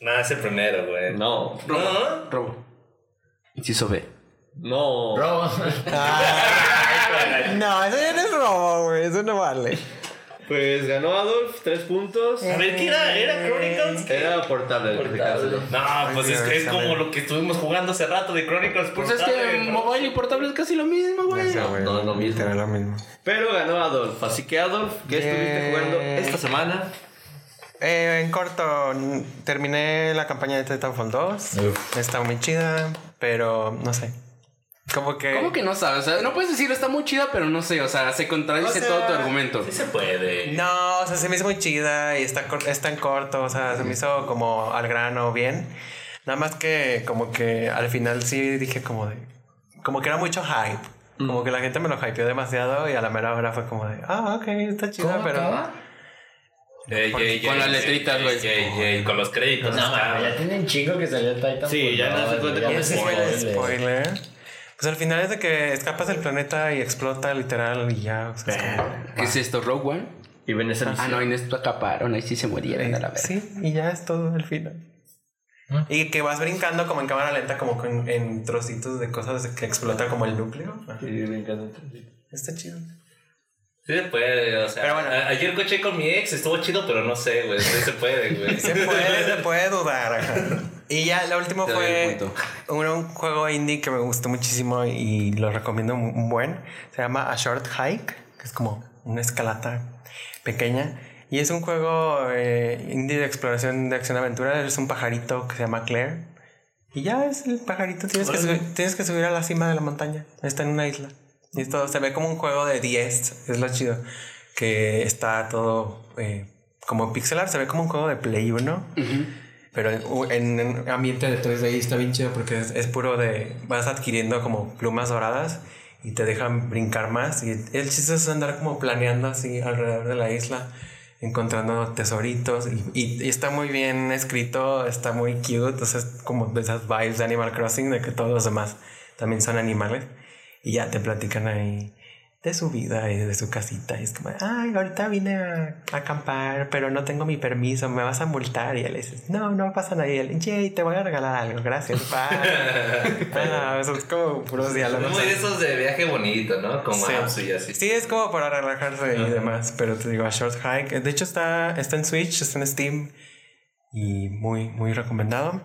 Nada, es el primero, güey. No, No. Robo. Inciso B. no. Bro. No, eso ya no es robo, güey. Eso no vale. Pues ganó Adolf, tres puntos. A ver, ¿qué era? ¿Era Chronicles? Era portable. este Portable. No, pues es que es como lo que estuvimos jugando hace rato de Chronicles. Pues es que ¿no? mobile y portable es casi lo mismo, güey. No, güey, no, lo mismo. literal lo mismo. Pero ganó Adolf. Así que Adolf, ¿qué estuviste Bien. jugando esta semana? Eh, en corto, terminé la campaña de Titanfall 2. Uf. Está muy chida, pero no sé. Como que. ¿Cómo que no sabes? O sea, no puedes decir está muy chida, pero no sé. O sea, se contradice O sea, todo tu argumento. Sí se puede. No, o sea, se me hizo muy chida y está, está en corto, o sea, se me hizo como al grano bien. Nada más que como que al final sí dije como de... Como que era mucho hype. Como que la gente me lo hypeó demasiado y a la mera hora fue como de... Ah, ok, está chida, ¿Cómo pero... acaba? Ey, ey, Con ey, las letritas, ey, güey. ey, ey, Con los créditos. No, mames, ya tienen chingo que salió el Titan. Sí, ya no se cuenta como spoiler. spoiler. Pues al final es de que escapas del planeta y explota literal y ya. o sea, es como- ¿Qué es esto? ¿Rogue One? Y ven esa Ah, no, en esto acaparon. Ahí sí se murieron a la vez. Sí, y ya es todo el final. Ah. Y que vas brincando como en cámara lenta, como con- en trocitos de cosas que explota como el núcleo. Sí, encanta. Está chido. Sí se puede, o sea. Pero bueno. a- ayer coché con mi ex, estuvo chido, pero no sé, güey. Sí se puede, güey. Se puede, se puede dudar. Y ya lo último Te doy el fue un, un juego indie que me gustó muchísimo y lo recomiendo un buen. Se llama A Short Hike, que es como una escalata pequeña. Y es un juego eh, indie de exploración de acción-aventura. Es un pajarito que se llama Claire. Y ya es el pajarito. Tienes que, subir, tienes que subir a la cima de la montaña. Está en una isla. Y todo, se ve como un juego de 10. Es lo chido. Que está todo eh, como pixelar. Se ve como un juego de Play 1. Pero en, en- en ambiente de 3D y está bien chido porque es, puro de... Vas adquiriendo como plumas doradas y te dejan brincar más. Y el chiste es andar como planeando así alrededor de la isla, encontrando tesoritos. Y, y- está muy bien escrito, está muy cute. O sea, es como de esas vibes de Animal Crossing, de que todos los demás también son animales. Y ya te platican ahí de su vida y de su casita. Y es como, ay, ahorita vine a, a acampar, pero no tengo mi permiso, me vas a multar. Y él dice, no, no pasa nada. Y él, yay, te voy a regalar algo, gracias, bye. ah, eso es como puros diálogos. Muy de esos de viaje bonito, ¿no? Como Sí. Y así. Sí, es como para relajarse y demás, pero te digo, a Short Hike. De hecho, está, está en Switch, está en Steam y muy, muy recomendado.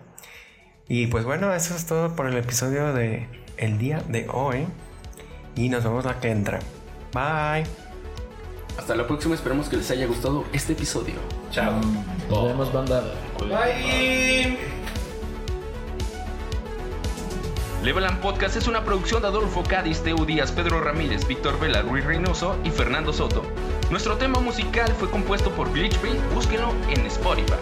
Y pues bueno, eso es todo por el episodio de el día de hoy. Y nos vemos la que entra. Bye. Hasta la próxima. Esperemos que les haya gustado este episodio. Chao. Nos vemos, banda. Bye. Leveland Podcast es una producción de Adolfo Cádiz, Teo Díaz, Pedro Ramírez, Víctor Vela, Ruiz Reynoso y Fernando Soto. Nuestro tema musical fue compuesto por Glitchbeat, búsquenlo en Spotify.